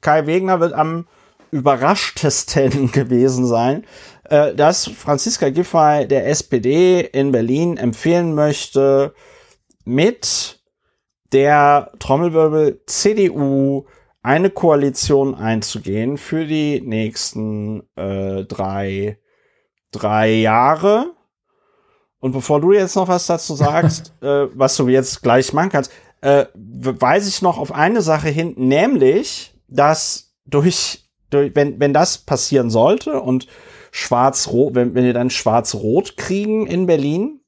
Kai Wegner wird am überraschtesten [LAUGHS] gewesen sein, äh, dass Franziska Giffey der SPD in Berlin empfehlen möchte, mit der Trommelwirbel CDU eine Koalition einzugehen für die nächsten äh, drei, drei Jahre. Und bevor du jetzt noch was dazu sagst, [LAUGHS] äh, was du jetzt gleich machen kannst, äh, weise ich noch auf eine Sache hin, nämlich, dass durch, durch wenn, wenn das passieren sollte und schwarz-rot, wenn, wenn wir dann schwarz-rot kriegen in Berlin,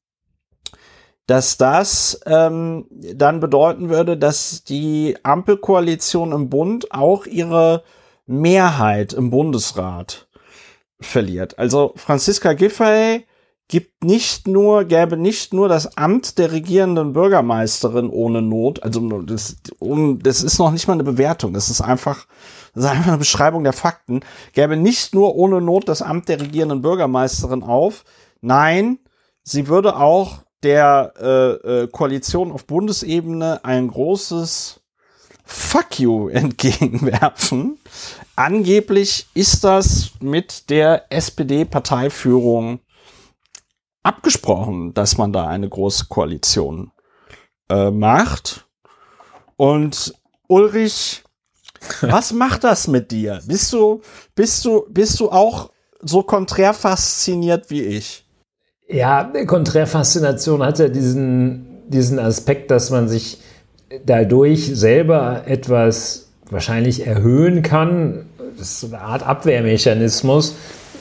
dass das ähm, dann bedeuten würde, dass die Ampelkoalition im Bund auch ihre Mehrheit im Bundesrat verliert. Also Franziska Giffey gibt nicht nur, gäbe nicht nur das Amt der regierenden Bürgermeisterin ohne Not, also das, das ist noch nicht mal eine Bewertung, das ist einfach, das ist einfach eine Beschreibung der Fakten, gäbe nicht nur ohne Not das Amt der regierenden Bürgermeisterin auf, nein, sie würde auch der äh, äh, Koalition auf Bundesebene ein großes Fuck you [LAUGHS] entgegenwerfen. Angeblich ist das mit der SPD-Parteiführung abgesprochen, dass man da eine große Koalition äh, macht. Und Ulrich, [LAUGHS] was macht das mit dir? Bist du, bist du, bist du auch so konträr fasziniert wie ich? Ja, Konträrfaszination hat ja diesen, diesen Aspekt, dass man sich dadurch selber etwas wahrscheinlich erhöhen kann. Das ist so eine Art Abwehrmechanismus,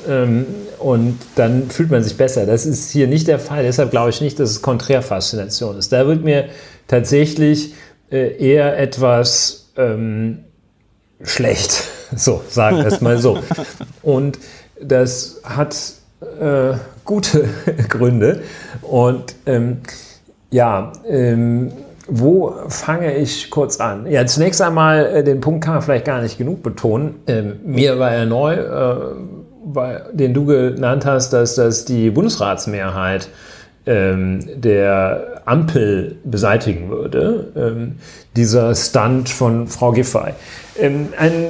ähm, und dann fühlt man sich besser. Das ist hier nicht der Fall. Deshalb glaube ich nicht, dass es Konträrfaszination ist. Da wird mir tatsächlich äh, eher etwas ähm, schlecht. [LAUGHS] So, sagen wir es mal so. Und das hat äh, gute [LAUGHS] Gründe. Und ähm, ja, ähm, wo fange ich kurz an? Ja, zunächst einmal, äh, den Punkt kann man vielleicht gar nicht genug betonen. Ähm, mir war er neu, äh, den du genannt hast, dass das die Bundesratsmehrheit ähm, der Ampel beseitigen würde. Ähm, dieser Stunt von Frau Giffey. Ähm, ein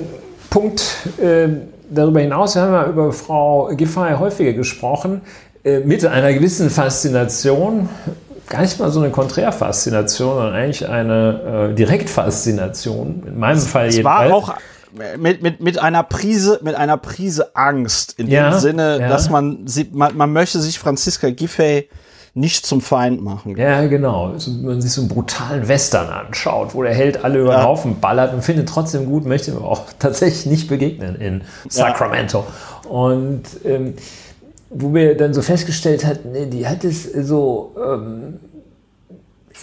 Punkt äh, darüber hinaus, wir haben ja über Frau Giffey häufiger gesprochen, äh, mit einer gewissen Faszination, gar nicht mal so eine Konträrfaszination, sondern eigentlich eine äh, Direktfaszination. In meinem Fall es jedenfalls. war auch mit, mit, mit einer Prise, mit einer Prise Angst, in Ja, dem Sinne, ja. dass man, sie, man, man möchte sich Franziska Giffey nicht zum Feind machen. Ja, genau. So, wenn man sich so einen brutalen Western anschaut, wo der Held alle über den Ja. Haufen ballert und findet trotzdem gut, möchte ihm aber auch [LAUGHS] tatsächlich nicht begegnen in Sacramento. Und ähm, wo wir dann so festgestellt hatten, nee, die hat es so. Ähm,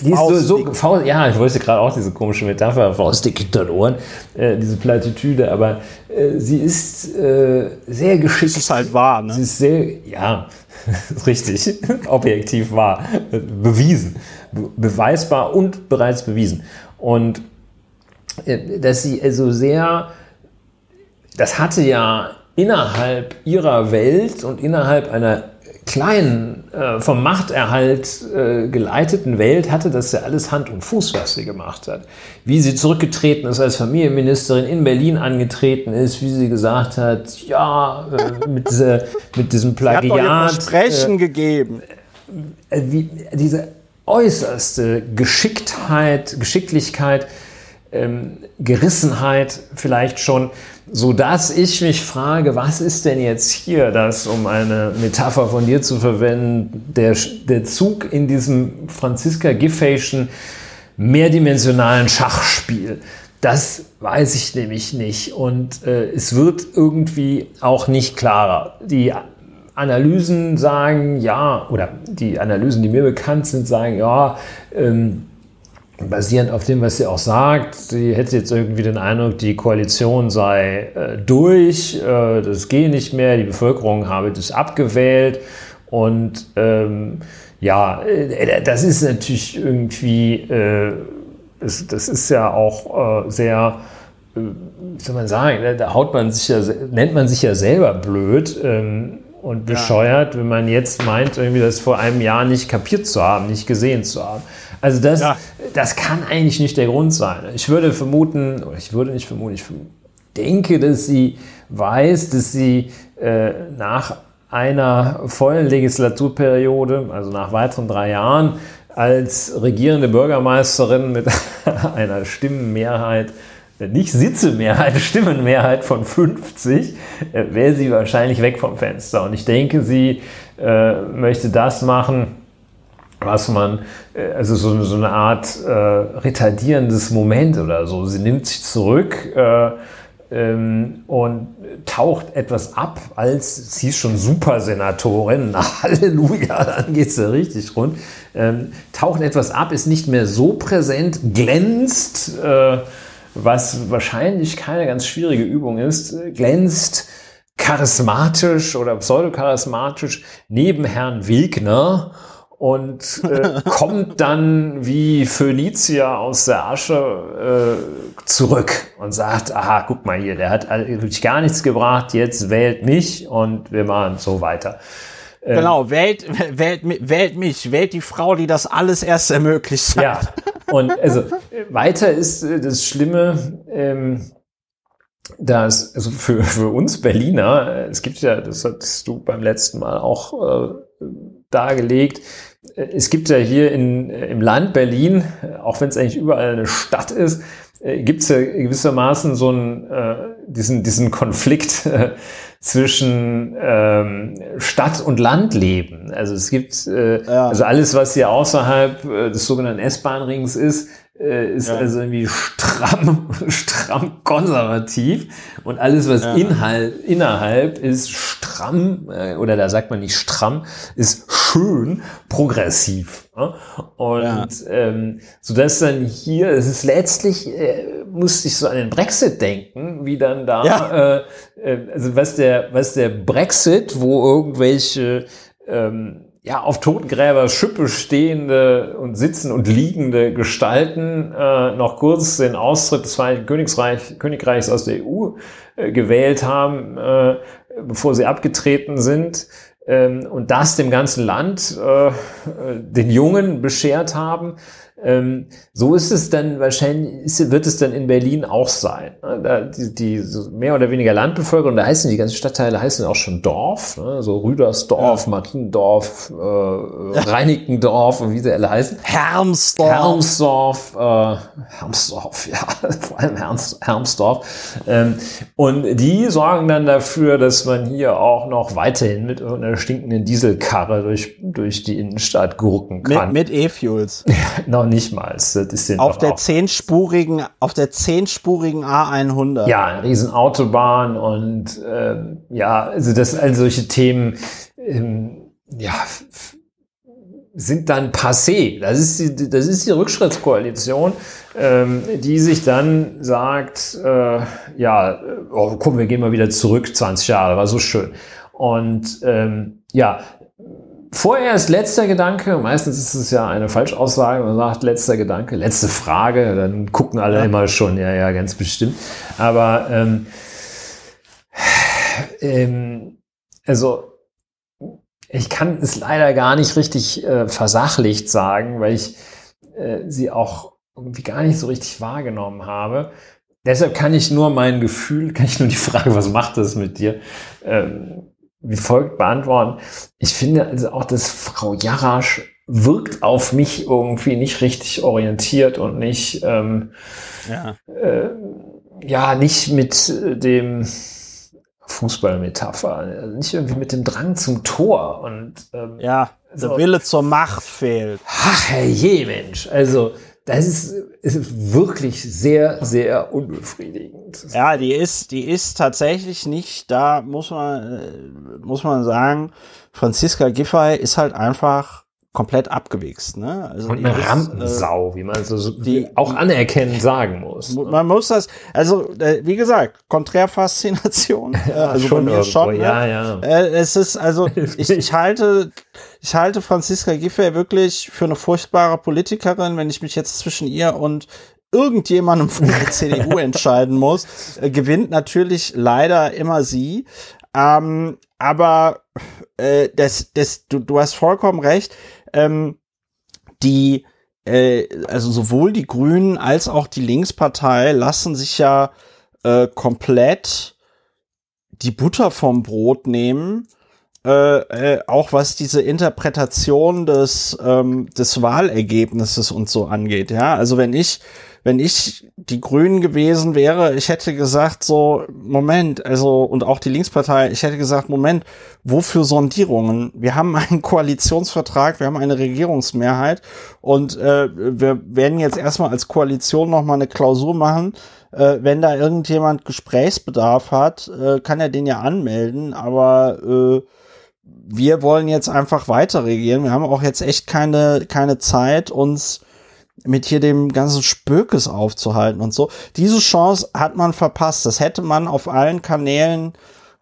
die ist so, so. Faust, ja, ich wollte gerade auch diese komische Metapher, Faustdick hinter den Ohren, äh, diese Plattitüde, aber äh, sie ist äh, sehr geschickt. Das ist halt wahr, Sie ne? ist sehr, ja, [LAUGHS] richtig, [LAUGHS] objektiv wahr, bewiesen, be beweisbar und bereits bewiesen. Und äh, dass sie also sehr, das hatte ja innerhalb ihrer Welt und innerhalb einer kleinen, äh, vom Machterhalt äh, geleiteten Welt hatte das ja alles Hand und Fuß, was sie gemacht hat. Wie sie zurückgetreten ist als Familienministerin in Berlin angetreten ist, wie sie gesagt hat, ja, äh, mit, dieser, mit diesem Plagiat. Versprechen gegeben. äh, wie, diese äußerste Geschicktheit, Geschicklichkeit, ähm, Gerissenheit vielleicht schon, so dass ich mich frage, was ist denn jetzt hier das, um eine Metapher von dir zu verwenden, der, der Zug in diesem Franziska Giffeyschen mehrdimensionalen Schachspiel. Das weiß ich nämlich nicht und äh, es wird irgendwie auch nicht klarer. Die Analysen sagen ja, oder die Analysen, die mir bekannt sind, sagen ja, ähm, basierend auf dem, was sie auch sagt, sie hätte jetzt irgendwie den Eindruck, die Koalition sei äh, durch, äh, das gehe nicht mehr, die Bevölkerung habe das abgewählt und ähm, ja, äh, das ist natürlich irgendwie, äh, das, das ist ja auch äh, sehr, äh, wie soll man sagen, da- da haut man sich ja, nennt man sich ja selber blöd ähm, und bescheuert, wenn man jetzt meint, irgendwie das vor einem Jahr nicht kapiert zu haben, nicht gesehen zu haben. Also das, Ja. das kann eigentlich nicht der Grund sein. Ich würde vermuten, oder ich würde nicht vermuten, ich denke, dass sie weiß, dass sie äh, nach einer vollen Legislaturperiode, also nach weiteren drei Jahren, als regierende Bürgermeisterin mit [LAUGHS] einer Stimmenmehrheit, nicht Sitzemehrheit, [LAUGHS] Stimmenmehrheit von 50, äh, wäre sie wahrscheinlich weg vom Fenster. Und ich denke, sie äh, möchte das machen, was man, äh, also so, eine- so eine Art äh, retardierendes Moment oder so. Sie nimmt sich zurück äh, ähm, und taucht etwas ab, als sie ist schon Supersenatorin. Na, [LAUGHS] Halleluja, dann geht's ja richtig rund. Ähm, taucht etwas ab, ist nicht mehr so präsent, glänzt, was wahrscheinlich keine ganz schwierige Übung ist, äh, glänzt charismatisch oder pseudocharismatisch neben Herrn Wegner und äh, [LAUGHS] kommt dann wie Phönizier aus der Asche äh, zurück und sagt, aha, guck mal hier, der hat wirklich gar nichts gebracht, jetzt wählt mich und wir machen so weiter. Genau, wählt, wählt, wählt mich, wählt die Frau, die das alles erst ermöglicht hat. Ja, [LAUGHS] und also weiter ist äh, das Schlimme, ähm, dass also für, für uns Berliner, äh, es gibt ja, das hattest du beim letzten Mal auch äh, dargelegt, äh, es gibt ja hier in, im Land Berlin, auch wenn es eigentlich überall eine Stadt ist, äh, gibt es ja gewissermaßen so einen, äh, diesen, diesen Konflikt äh, zwischen ähm, Stadt- und Landleben. Also es gibt, äh, Ja. also alles, was hier außerhalb äh, des sogenannten S-Bahn-Rings ist, äh, ist Ja. also irgendwie stramm, [LAUGHS] stramm konservativ und alles, was Ja. inhalt, innerhalb ist stramm, äh, oder da sagt man nicht stramm, ist schön progressiv. Ne? Und Ja. ähm, so dass dann hier, es ist letztlich, äh, musste ich so an den Brexit denken, wie dann da, Ja. äh, äh, also was der, was der Brexit, wo irgendwelche ähm, ja, auf Totengräber Schippe stehende und sitzen und liegende Gestalten äh, noch kurz den Austritt des Vereinigten Königreich, Königreichs aus der EU äh, gewählt haben, äh, bevor sie abgetreten sind ähm, und das dem ganzen Land äh, äh, den Jungen beschert haben. Ähm, so ist es dann wahrscheinlich, ist, wird es dann in Berlin auch sein. Ne? Da, die, die so mehr oder weniger Landbevölkerung, da heißen die ganzen Stadtteile heißen auch schon Dorf, ne? so Rüdersdorf, Mariendorf, äh, Reinickendorf und wie sie alle heißen. Hermsdorf. Hermsdorf, äh, Hermsdorf, [LAUGHS] ja, vor allem Herms, Hermsdorf. Ähm, und die sorgen dann dafür, dass man hier auch noch weiterhin mit irgendeiner stinkenden Dieselkarre durch, durch die Innenstadt gurken Mit, kann. mit E-Fuels. [LAUGHS] noch nicht mal. Das ist Auf der zehnspurigen, auf der zehnspurigen A100. Ja, eine riesen Autobahn und ähm, ja, also das all solche Themen ähm, ja sind dann passé. Das ist die, das ist die Rückschrittskoalition, ähm, die sich dann sagt, äh, ja, oh, komm, wir gehen mal wieder zurück, 20 Jahre, war so schön. Und ähm, ja, Vorerst letzter Gedanke, meistens ist es ja eine Falschaussage, man sagt letzter Gedanke, letzte Frage, dann gucken alle Ja. immer schon, ja, ja, ganz bestimmt. Aber ähm, ähm, also ich kann es leider gar nicht richtig äh, versachlicht sagen, weil ich äh, sie auch irgendwie gar nicht so richtig wahrgenommen habe. Deshalb kann ich nur mein Gefühl, kann ich nur die Frage, was macht das mit dir, ähm, wie folgt beantworten. Ich finde also auch, dass Frau Jarasch wirkt auf mich irgendwie nicht richtig orientiert und nicht, ähm, Ja. äh, ja, nicht mit äh, dem Fußballmetapher, also nicht irgendwie mit dem Drang zum Tor und ähm, Ja, So. der Wille zur Macht fehlt. Ach, herrje, Mensch. Also, das ist, ist wirklich sehr, sehr unbefriedigend. Ja, die ist, die ist tatsächlich nicht, da muss man, äh, muss man sagen, Franziska Giffey ist halt einfach komplett abgewichst, ne? Also Und eine ist, äh, Rampensau, wie man so, die- auch anerkennend sagen muss. Mu- Man muss das, also äh, wie gesagt, Konträrfaszination, [LAUGHS] äh, also bei mir irgendwo, schon. Ne? Ja, ja. Äh, es ist also, [LAUGHS] ich, ich halte, ich halte Franziska Giffey wirklich für eine furchtbare Politikerin, wenn ich mich jetzt zwischen ihr und irgendjemandem von der [LAUGHS] CDU entscheiden muss, äh, gewinnt natürlich leider immer sie. Ähm, aber äh, das, das, du, du hast vollkommen recht. Ähm, die, äh, also sowohl die Grünen als auch die Linkspartei lassen sich ja äh, komplett die Butter vom Brot nehmen, äh, äh, auch was diese Interpretation des, ähm, des Wahlergebnisses und so angeht. Ja, also wenn ich, wenn ich die Grünen gewesen wäre, ich hätte gesagt so, Moment, also, und auch die Linkspartei, ich hätte gesagt, Moment, wofür Sondierungen? Wir haben einen [LAUGHS] Koalitionsvertrag, wir haben eine Regierungsmehrheit und äh, wir werden jetzt erstmal als Koalition nochmal eine Klausur machen, äh, wenn da irgendjemand Gesprächsbedarf hat, äh, kann er den ja anmelden, aber äh, wir wollen jetzt einfach weiter regieren. Wir haben auch jetzt echt keine, keine Zeit, uns mit hier dem ganzen Spökes aufzuhalten und so. Diese Chance hat man verpasst. Das hätte man auf allen Kanälen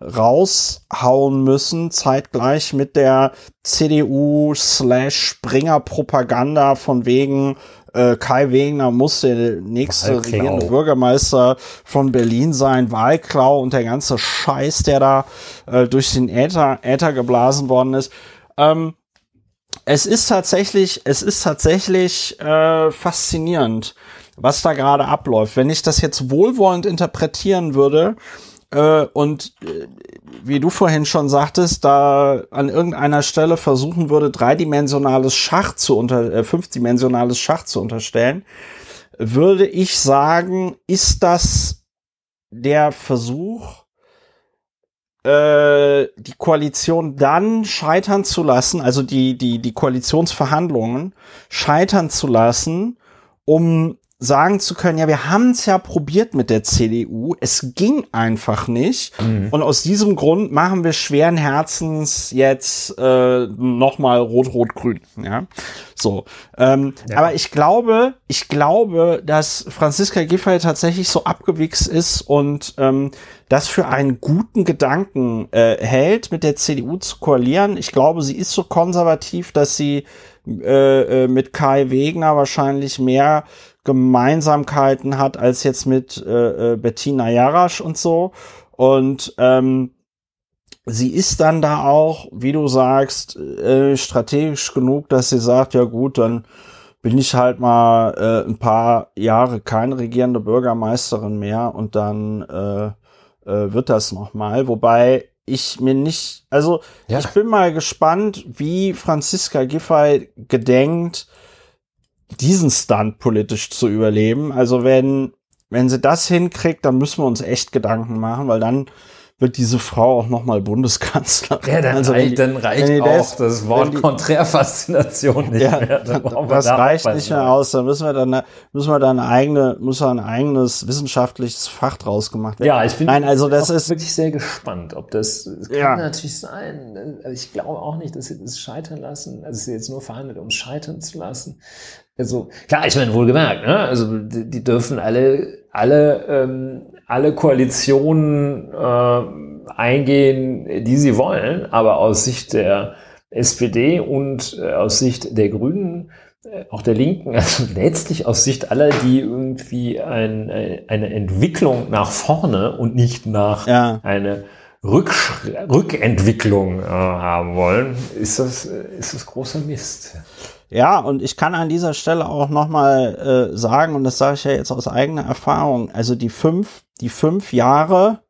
raushauen müssen, zeitgleich mit der CDU slash Springer Propaganda von wegen äh, Kai Wegner muss der nächste Wahlklau. regierende Bürgermeister von Berlin sein, Wahlklau und der ganze Scheiß, der da äh, durch den Äther, Äther geblasen worden ist. Ähm, es ist tatsächlich, es ist tatsächlich äh, faszinierend, was da gerade abläuft. Wenn ich das jetzt wohlwollend interpretieren würde äh, und äh, wie du vorhin schon sagtest, da an irgendeiner Stelle versuchen würde, dreidimensionales Schach zu unter, äh, fünfdimensionales Schach zu unterstellen, würde ich sagen, ist das der Versuch, äh, die Koalition dann scheitern zu lassen, also die, die, die Koalitionsverhandlungen scheitern zu lassen, um sagen zu können, ja, wir haben es ja probiert mit der CDU, es ging einfach nicht. Mhm. Und aus diesem Grund machen wir schweren Herzens jetzt äh, nochmal Rot-Rot-Grün. Ja, so. Ähm, ja. Aber ich glaube, ich glaube, dass Franziska Giffey tatsächlich so abgewichst ist und ähm, das für einen guten Gedanken äh, hält, mit der CDU zu koalieren. Ich glaube, sie ist so konservativ, dass sie äh, äh, mit Kai Wegner wahrscheinlich mehr Gemeinsamkeiten hat als jetzt mit äh, äh, Bettina Jarasch und so. Und ähm, sie ist dann da auch, wie du sagst, äh, strategisch genug, dass sie sagt, ja gut, dann bin ich halt mal äh, ein paar Jahre keine regierende Bürgermeisterin mehr und dann äh, äh, wird das noch mal. Wobei ich mir nicht, also ja. ich bin mal gespannt, wie Franziska Giffey gedenkt, diesen Stunt politisch zu überleben. Also wenn, wenn sie das hinkriegt, dann müssen wir uns echt Gedanken machen, weil dann wird diese Frau auch noch mal Bundeskanzlerin. Ja, dann, also reicht, dann reicht auch das, das Wort die, Konträrfaszination nicht ja, mehr. das reicht nicht mehr aus. Dann müssen wir dann müssen wir dann eigene, muss ein eigenes wissenschaftliches Fach draus gemacht werden. Ja, ich bin Nein, also das ist wirklich sehr gespannt, ob das, das kann ja. natürlich sein. Also ich glaube auch nicht, dass sie das scheitern lassen. Also sie jetzt nur verhandelt, um scheitern zu lassen. Also klar, ich meine wohlgemerkt, ne? Also die, die dürfen alle alle ähm, alle Koalitionen äh, eingehen, die sie wollen, aber aus Sicht der SPD und äh, aus Sicht der Grünen, äh, auch der Linken, [LAUGHS] also letztlich aus Sicht aller, die irgendwie ein, äh, eine Entwicklung nach vorne und nicht nach ja. eine Rücksch Rückentwicklung äh, haben wollen, ist das, ist das großer Mist. Ja, und ich kann an dieser Stelle auch nochmal äh, sagen, und das sage ich ja jetzt aus eigener Erfahrung, also die fünf, die fünf Jahre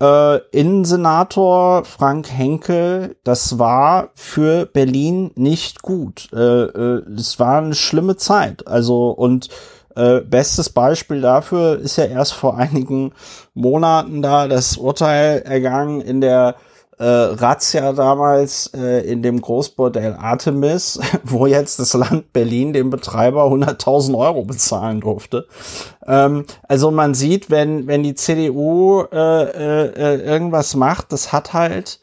äh, Innensenator Frank Henkel, das war für Berlin nicht gut. Äh, äh, es war eine schlimme Zeit. Also, und äh, bestes Beispiel dafür ist ja erst vor einigen Monaten da das Urteil ergangen in der äh, Razzia damals äh, in dem Großbordell Artemis, [LAUGHS] wo jetzt das Land Berlin dem Betreiber 100.000 Euro bezahlen durfte. Ähm, also man sieht, wenn, wenn die CDU äh, äh, äh, irgendwas macht, das hat halt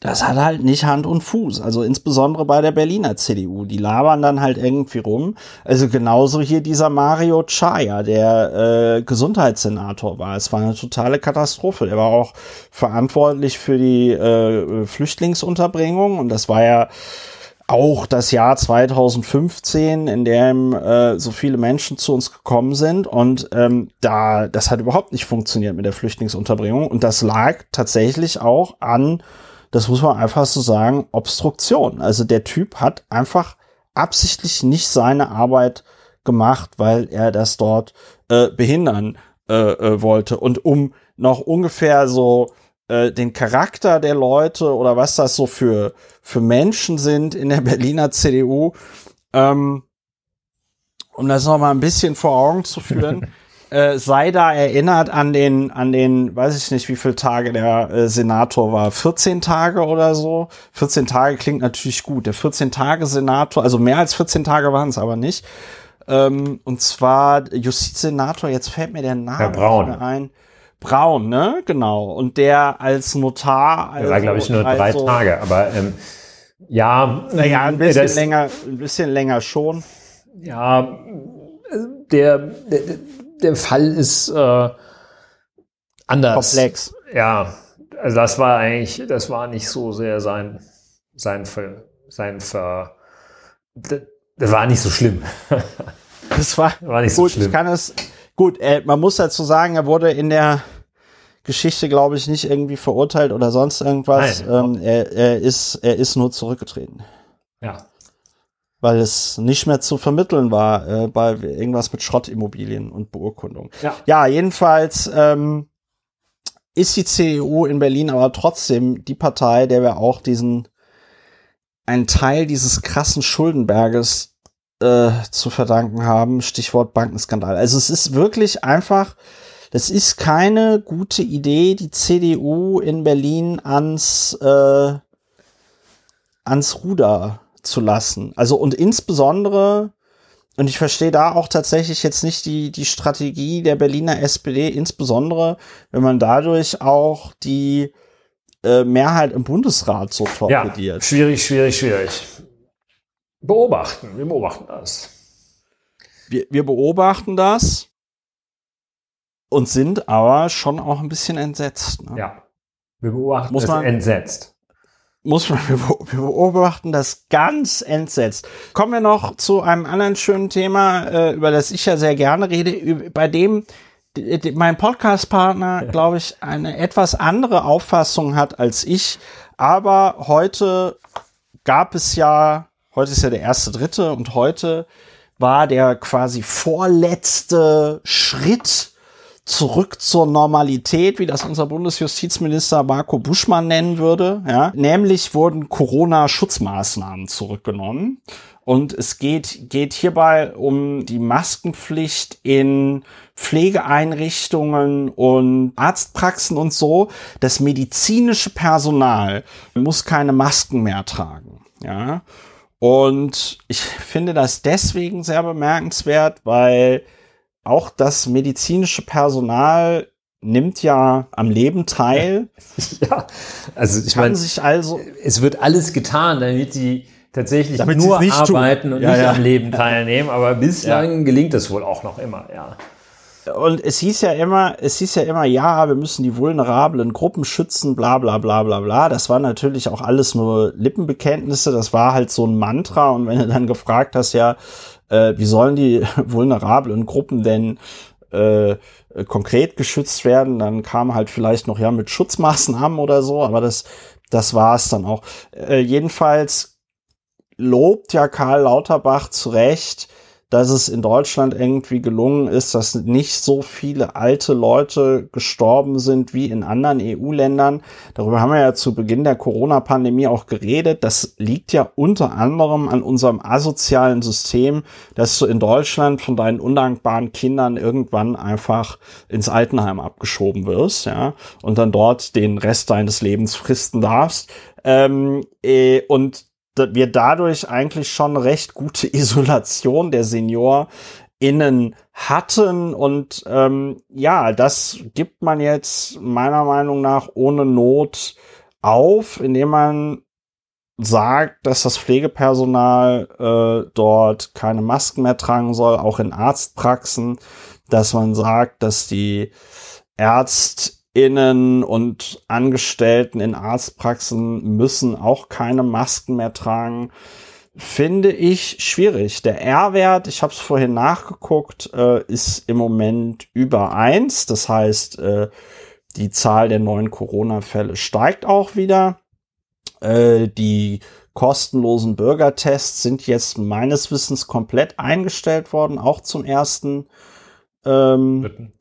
das hat halt nicht Hand und Fuß. Also insbesondere bei der Berliner CDU. Die labern dann halt irgendwie rum. Also genauso hier dieser Mario Chaya, der äh, Gesundheitssenator war. Es war eine totale Katastrophe. Er war auch verantwortlich für die äh, Flüchtlingsunterbringung und das war ja auch das Jahr 2015, in dem äh, so viele Menschen zu uns gekommen sind und ähm, da das hat überhaupt nicht funktioniert mit der Flüchtlingsunterbringung und das lag tatsächlich auch an das muss man einfach so sagen, Obstruktion. Also der Typ hat einfach absichtlich nicht seine Arbeit gemacht, weil er das dort äh, behindern äh, äh, wollte. Und um noch ungefähr so äh, den Charakter der Leute oder was das so für, für Menschen sind in der [LAUGHS] Berliner CDU, ähm, um das noch mal ein bisschen vor Augen zu führen. [LAUGHS] äh, sei da erinnert an den, an den, weiß ich nicht, wie viele Tage der äh, Senator war, 14 Tage oder so. 14 Tage klingt natürlich gut. Der 14 Tage Senator, also mehr als 14 Tage waren es aber nicht. Ähm, und zwar Justizsenator, jetzt fällt mir der Name Herr Braun. ein. Braun, ne? Genau. Und der als Notar. Also, der war, glaube ich, nur drei also, Tage, aber ähm, ja. Naja, ein bisschen das, länger, ein bisschen länger schon. Ja, der, der, der Fall ist äh, anders. Komplex. Ja, also das war eigentlich, das war nicht so sehr sein, sein, Ver, sein Ver, das, war nicht so schlimm. [LAUGHS] das war, war nicht gut, so schlimm. Ich kann es, gut, äh, man muss dazu sagen, er wurde in der Geschichte, glaube ich, nicht irgendwie verurteilt oder sonst irgendwas. Nein, ähm, er, er, ist, er ist nur zurückgetreten. Ja weil es nicht mehr zu vermitteln war äh, bei irgendwas mit Schrottimmobilien und Beurkundung. Ja, ja jedenfalls ähm, ist die CDU in Berlin aber trotzdem die Partei, der wir auch diesen einen Teil dieses krassen Schuldenberges äh, zu verdanken haben. Stichwort Bankenskandal. Also es ist wirklich einfach, das ist keine gute Idee, die CDU in Berlin ans äh, ans Ruder zu lassen. Also und insbesondere und ich verstehe da auch tatsächlich jetzt nicht die, die Strategie der Berliner SPD, insbesondere wenn man dadurch auch die äh, Mehrheit im Bundesrat so torpediert. Ja, schwierig, schwierig, schwierig. Beobachten, wir beobachten das. Wir, wir beobachten das und sind aber schon auch ein bisschen entsetzt. Ne? Ja, wir beobachten Muss es man- entsetzt. Muss man, [LAUGHS] beobachten das ganz entsetzt. Kommen wir noch zu einem anderen schönen Thema, äh, über das ich ja sehr gerne rede, bei dem mein Podcast-Partner, glaube ich, eine etwas andere Auffassung hat als ich. Aber heute gab es ja, heute ist ja der erste Dritte und heute war der quasi vorletzte Schritt zurück zur Normalität, wie das unser Bundesjustizminister Marco Buschmann nennen würde. Ja, nämlich wurden Corona-Schutzmaßnahmen zurückgenommen. Und es geht, geht hierbei um die Maskenpflicht in Pflegeeinrichtungen und Arztpraxen und so. Das medizinische Personal muss keine Masken mehr tragen. Ja. Und ich finde das deswegen sehr bemerkenswert, weil auch das medizinische Personal nimmt ja am Leben teil, [LAUGHS] Ja, also ich meine, also es wird alles getan, damit die tatsächlich Damit nur nicht tun. arbeiten und Ja, nicht ja. am Leben [LAUGHS] teilnehmen, aber bislang gelingt es wohl auch noch immer, ja. und es hieß ja immer, es hieß ja immer, ja, wir müssen die vulnerablen Gruppen schützen, bla bla bla bla bla. Das war natürlich auch alles nur Lippenbekenntnisse, das war halt so ein Mantra. Und wenn du dann gefragt hast, ja, äh, wie sollen die [LAUGHS] vulnerablen Gruppen denn äh, konkret geschützt werden, dann kam halt vielleicht noch ja mit Schutzmaßnahmen oder so, aber das, das war es dann auch. Äh, jedenfalls lobt ja Karl Lauterbach zu Recht, dass es in Deutschland irgendwie gelungen ist, dass nicht so viele alte Leute gestorben sind wie in anderen EU-Ländern. Darüber haben wir ja zu Beginn der Corona-Pandemie auch geredet. Das liegt ja unter anderem an unserem asozialen System, dass du in Deutschland von deinen undankbaren Kindern irgendwann einfach ins Altenheim abgeschoben wirst, ja, und dann dort den Rest deines Lebens fristen darfst. Ähm, äh, und wir dadurch eigentlich schon recht gute [LAUGHS] Isolation der SeniorInnen hatten. Und ähm, ja, das gibt man jetzt meiner Meinung nach ohne Not auf, indem man sagt, dass das Pflegepersonal äh, dort keine Masken mehr tragen soll, auch in Arztpraxen, dass man sagt, dass die ÄrztInnen und Angestellten in Arztpraxen müssen auch keine Masken mehr tragen, finde ich schwierig. Der R-Wert, ich habe es vorhin nachgeguckt, äh, ist im Moment über eins. Das heißt, äh, die Zahl der neuen Corona-Fälle steigt auch wieder. Äh, die kostenlosen Bürgertests sind jetzt meines Wissens komplett eingestellt worden, auch zum ersten ähm,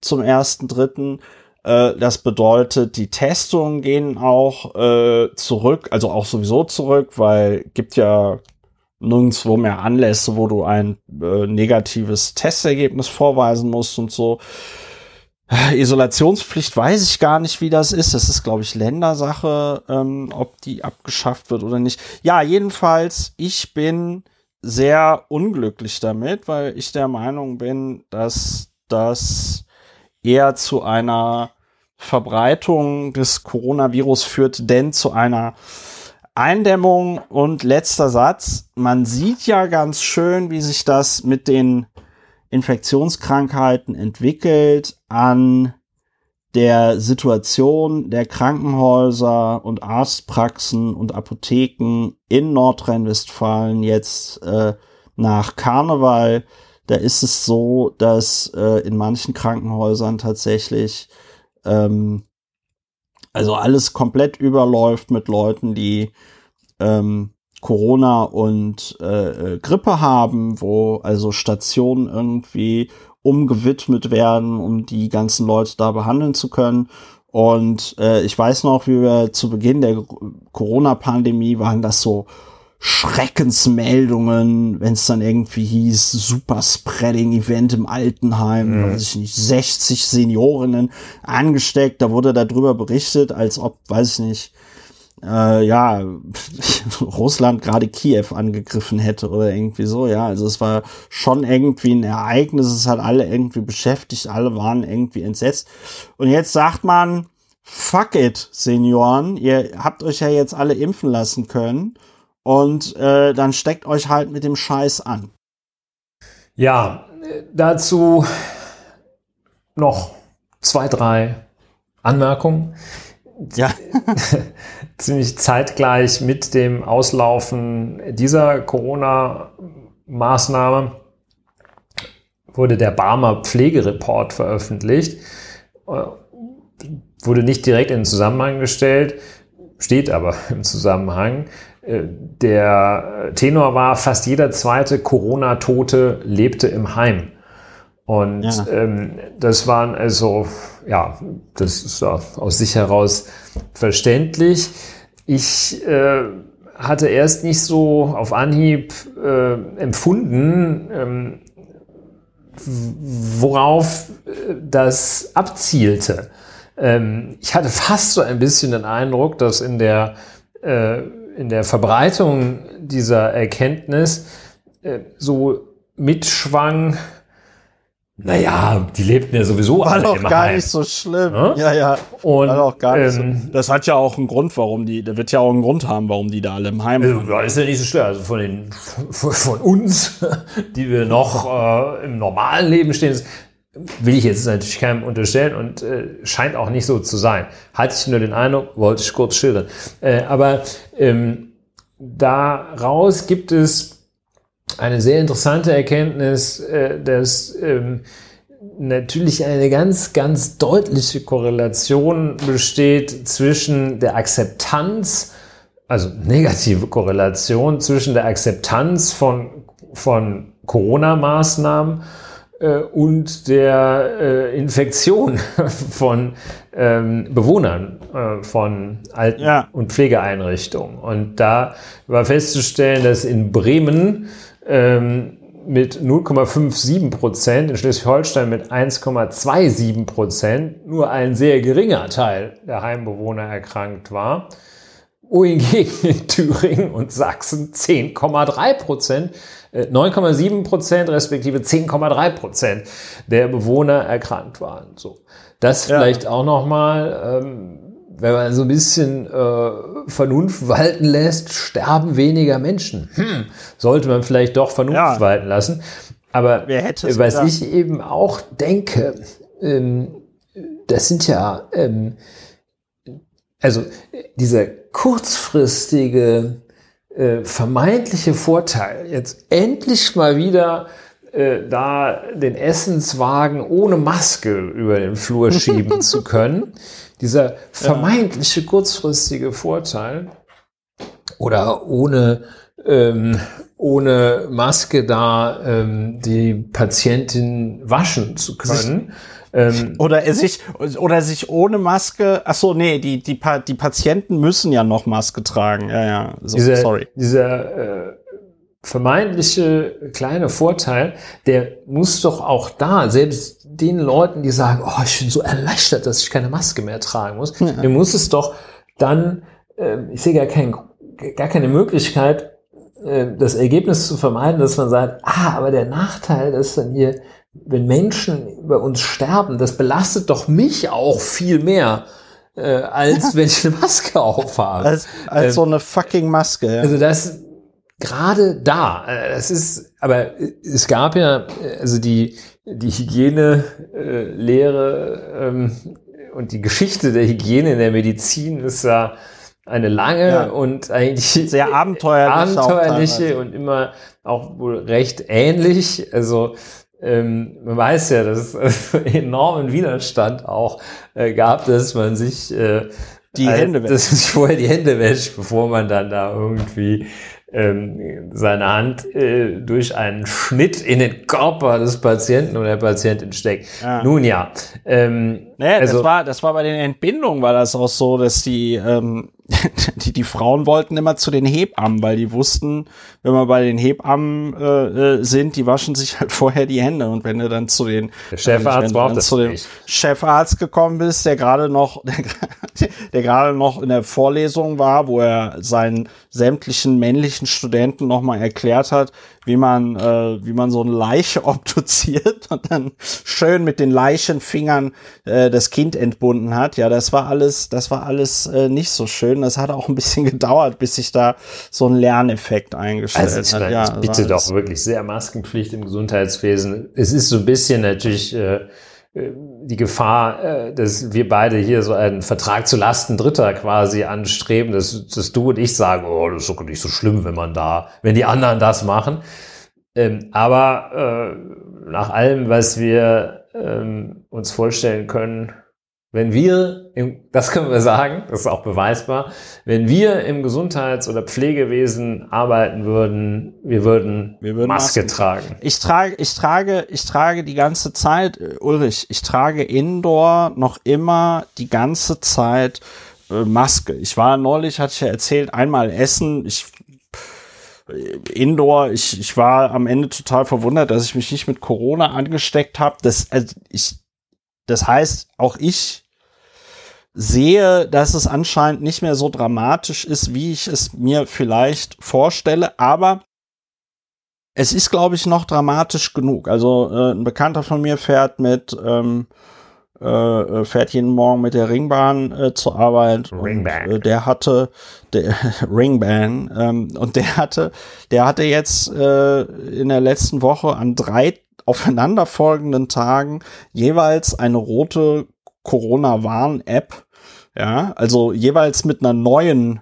zum ersten dritten. Äh, das bedeutet, die Testungen gehen auch äh, zurück, also auch sowieso zurück, weil gibt ja nirgendwo mehr Anlässe, wo du ein äh, negatives Testergebnis vorweisen musst und so. Isolationspflicht weiß ich gar nicht, wie das ist. Das ist, glaube ich, Ländersache, ähm, ob die abgeschafft wird oder nicht. Ja, jedenfalls, ich bin sehr unglücklich damit, weil ich der Meinung bin, dass das eher zu einer Verbreitung des Coronavirus führt, denn zu einer Eindämmung. Und letzter Satz, man sieht ja ganz schön, wie sich das mit den Infektionskrankheiten entwickelt an der Situation der Krankenhäuser und Arztpraxen und Apotheken in Nordrhein-Westfalen jetzt äh, nach Karneval. Da ist es so, dass äh, in manchen Krankenhäusern tatsächlich ähm, also alles komplett überläuft mit Leuten, die ähm, Corona und äh, äh, Grippe haben, wo also Stationen irgendwie umgewidmet werden, um die ganzen Leute da behandeln zu können. Und äh, ich weiß noch, wie wir zu Beginn der Corona-Pandemie waren das so Schreckensmeldungen, wenn es dann irgendwie hieß, Super Spreading Event im Altenheim, Mhm. weiß ich nicht, 60 Seniorinnen angesteckt, da wurde darüber berichtet, als ob, weiß ich nicht, äh, ja, [LAUGHS] Russland gerade Kiew angegriffen hätte oder irgendwie so, ja. Also es war schon irgendwie ein Ereignis, es hat alle irgendwie beschäftigt, alle waren irgendwie entsetzt. Und jetzt sagt man, fuck it, Senioren, ihr habt euch ja jetzt alle impfen lassen können und äh, dann steckt euch halt mit dem Scheiß an. Ja, dazu noch zwei, drei Anmerkungen. Ja. [LAUGHS] Ziemlich zeitgleich mit dem Auslaufen dieser Corona-Maßnahme wurde der Barmer Pflegereport veröffentlicht. Wurde nicht direkt in den Zusammenhang gestellt, steht aber im Zusammenhang. Der Tenor war, fast jeder zweite Corona-Tote lebte im Heim. Und ja. ähm, das waren also, ja, das ist aus sich heraus verständlich. Ich äh, hatte erst nicht so auf Anhieb äh, empfunden, ähm, worauf äh, das abzielte. Ähm, ich hatte [LAUGHS] fast so ein bisschen den Eindruck, dass in der, äh, in der Verbreitung dieser Erkenntnis äh, so mitschwang, naja, die lebten ja sowieso war alle doch gar Heim. nicht so schlimm. Ja? Ja, ja. Und, war doch gar nicht ähm, so. Das hat ja auch einen Grund, warum die, da wird ja auch einen Grund haben, warum die da alle im Heim Also, ja, ist ja nicht so schwer. Also von den, von, von uns, [LAUGHS] die wir noch äh, im normalen Leben stehen, ist- will ich jetzt natürlich keinem unterstellen und äh, scheint auch nicht so zu sein. Hatte ich nur den Eindruck, wollte ich kurz schildern. Äh, aber ähm, daraus gibt es eine sehr interessante Erkenntnis, äh, dass ähm, natürlich eine ganz, ganz deutliche Korrelation besteht zwischen der Akzeptanz, also negative Korrelation zwischen der Akzeptanz von, von Corona-Maßnahmen und der äh, Infektion [LAUGHS] von ähm, Bewohnern äh, von Alten- Ja. und Pflegeeinrichtungen. Und da war festzustellen, dass in Bremen ähm, mit 0,57 Prozent, in Schleswig-Holstein mit 1,27 Prozent nur ein sehr geringer Teil der Heimbewohner erkrankt war wohingegen in Thüringen und Sachsen 10,3 Prozent, äh, 9,7 Prozent respektive 10,3 Prozent der Bewohner erkrankt waren. So, das Ja. vielleicht auch noch mal, ähm, wenn man so ein bisschen äh, Vernunft walten lässt, sterben weniger Menschen. Hm, sollte man vielleicht doch Vernunft Ja. walten lassen. Aber Wer hätte es was gedacht? ich eben auch denke, ähm, das sind ja ähm, also dieser kurzfristige äh, vermeintliche Vorteil, jetzt endlich mal wieder äh, da den Essenswagen ohne Maske über den Flur [LAUGHS] schieben zu können, dieser vermeintliche kurzfristige Vorteil oder ohne ähm, ohne Maske da ähm, die Patientin waschen zu können. Ähm, [LAUGHS] Oder er sich, oder sich ohne Maske, ach so, nee, die, die, Pa- die Patienten müssen ja noch Maske tragen. Ja, ja, so, dieser, sorry. dieser äh, vermeintliche kleine Vorteil, der muss doch auch da, selbst den Leuten, die sagen, oh, ich bin so erleichtert, dass ich keine Maske mehr tragen muss, dem muss es doch dann, äh, ich sehe gar, kein, gar keine Möglichkeit, äh, das Ergebnis zu vermeiden, dass man sagt, ah, aber der Nachteil ist dann hier, wenn Menschen bei uns sterben, das belastet doch mich auch viel mehr, äh, als wenn ich eine Maske aufhabe. Als, als Ähm, so eine fucking Maske. Ja. also das gerade da, äh, das ist, aber es gab ja, äh, also die, die Hygiene, äh, ähm, und die Geschichte der Hygiene in der Medizin ist ja eine lange Ja. und eigentlich Sehr [LAUGHS] abenteuerliche teilweise. und immer auch wohl recht ähnlich. Also ähm, man weiß ja, dass es [LAUGHS] enormen Widerstand auch äh, gab, dass man sich äh, Die Hände wäscht. dass man [LAUGHS] sich vorher die Hände wäscht, bevor man dann da irgendwie ähm, seine Hand äh, durch einen Schnitt in den Körper des Patienten oder der Patientin steckt. Ja. Nun ja, ähm, Naja, also das war, das war bei den Entbindungen war das auch so, dass die, ähm, [LAUGHS] die, die Frauen wollten immer zu den Hebammen, weil die wussten, wenn wir bei den Hebammen äh, äh sind, die waschen sich halt [LAUGHS] vorher die Hände. Und wenn du dann zu den der Chefarzt braucht das zu dem nicht. Chefarzt gekommen bist, der gerade noch, [LAUGHS] der, der gerade noch in der Vorlesung war, wo er seinen sämtlichen männlichen Studenten nochmal erklärt hat, wie man, äh, wie man so eine Leiche [LAUGHS] obduziert und dann schön mit den Leichenfingern äh, das Kind entbunden hat. Ja, das war alles, das war alles äh, nicht so schön. Das hat auch ein bisschen [LAUGHS] gedauert, bis sich da so ein Lerneffekt eingestellt also hat. Ja, ich bitte doch wirklich sehr Maskenpflicht im Gesundheitswesen. Es ist so ein bisschen natürlich äh, die Gefahr, äh, dass wir beide hier so einen Vertrag zu Lasten Dritter quasi anstreben, dass, dass du und ich sagen, oh, das ist doch nicht so schlimm, wenn man da, wenn die anderen das machen. Ähm, aber äh, nach allem, was wir ähm, uns vorstellen können, wenn wir, im, das können wir sagen, das ist auch beweisbar, wenn wir im Gesundheits- oder Pflegewesen arbeiten würden, wir würden, wir würden Maske, Maske tragen. Ich trage, ich trage, ich trage die ganze Zeit, äh, Ulrich, ich trage Indoor noch immer die ganze Zeit äh, Maske. Ich war neulich, hatte ich ja erzählt, einmal essen. Ich äh, Indoor, ich, ich war am Ende total verwundert, dass ich mich nicht mit Corona angesteckt habe. Das, also ich, das heißt, auch ich sehe, dass es anscheinend nicht mehr so dramatisch ist, wie ich es mir vielleicht vorstelle, aber es ist, glaube ich, noch dramatisch genug. Also äh, ein Bekannter von mir fährt mit ähm, äh, äh fährt jeden Morgen mit der Ringbahn äh, zur Arbeit Ringbahn. und äh, der hatte der [LAUGHS] Ringbahn ähm, und der hatte der hatte jetzt äh, in der letzten Woche an drei aufeinanderfolgenden Tagen jeweils eine rote Corona-Warn-App, ja, also jeweils mit einer neuen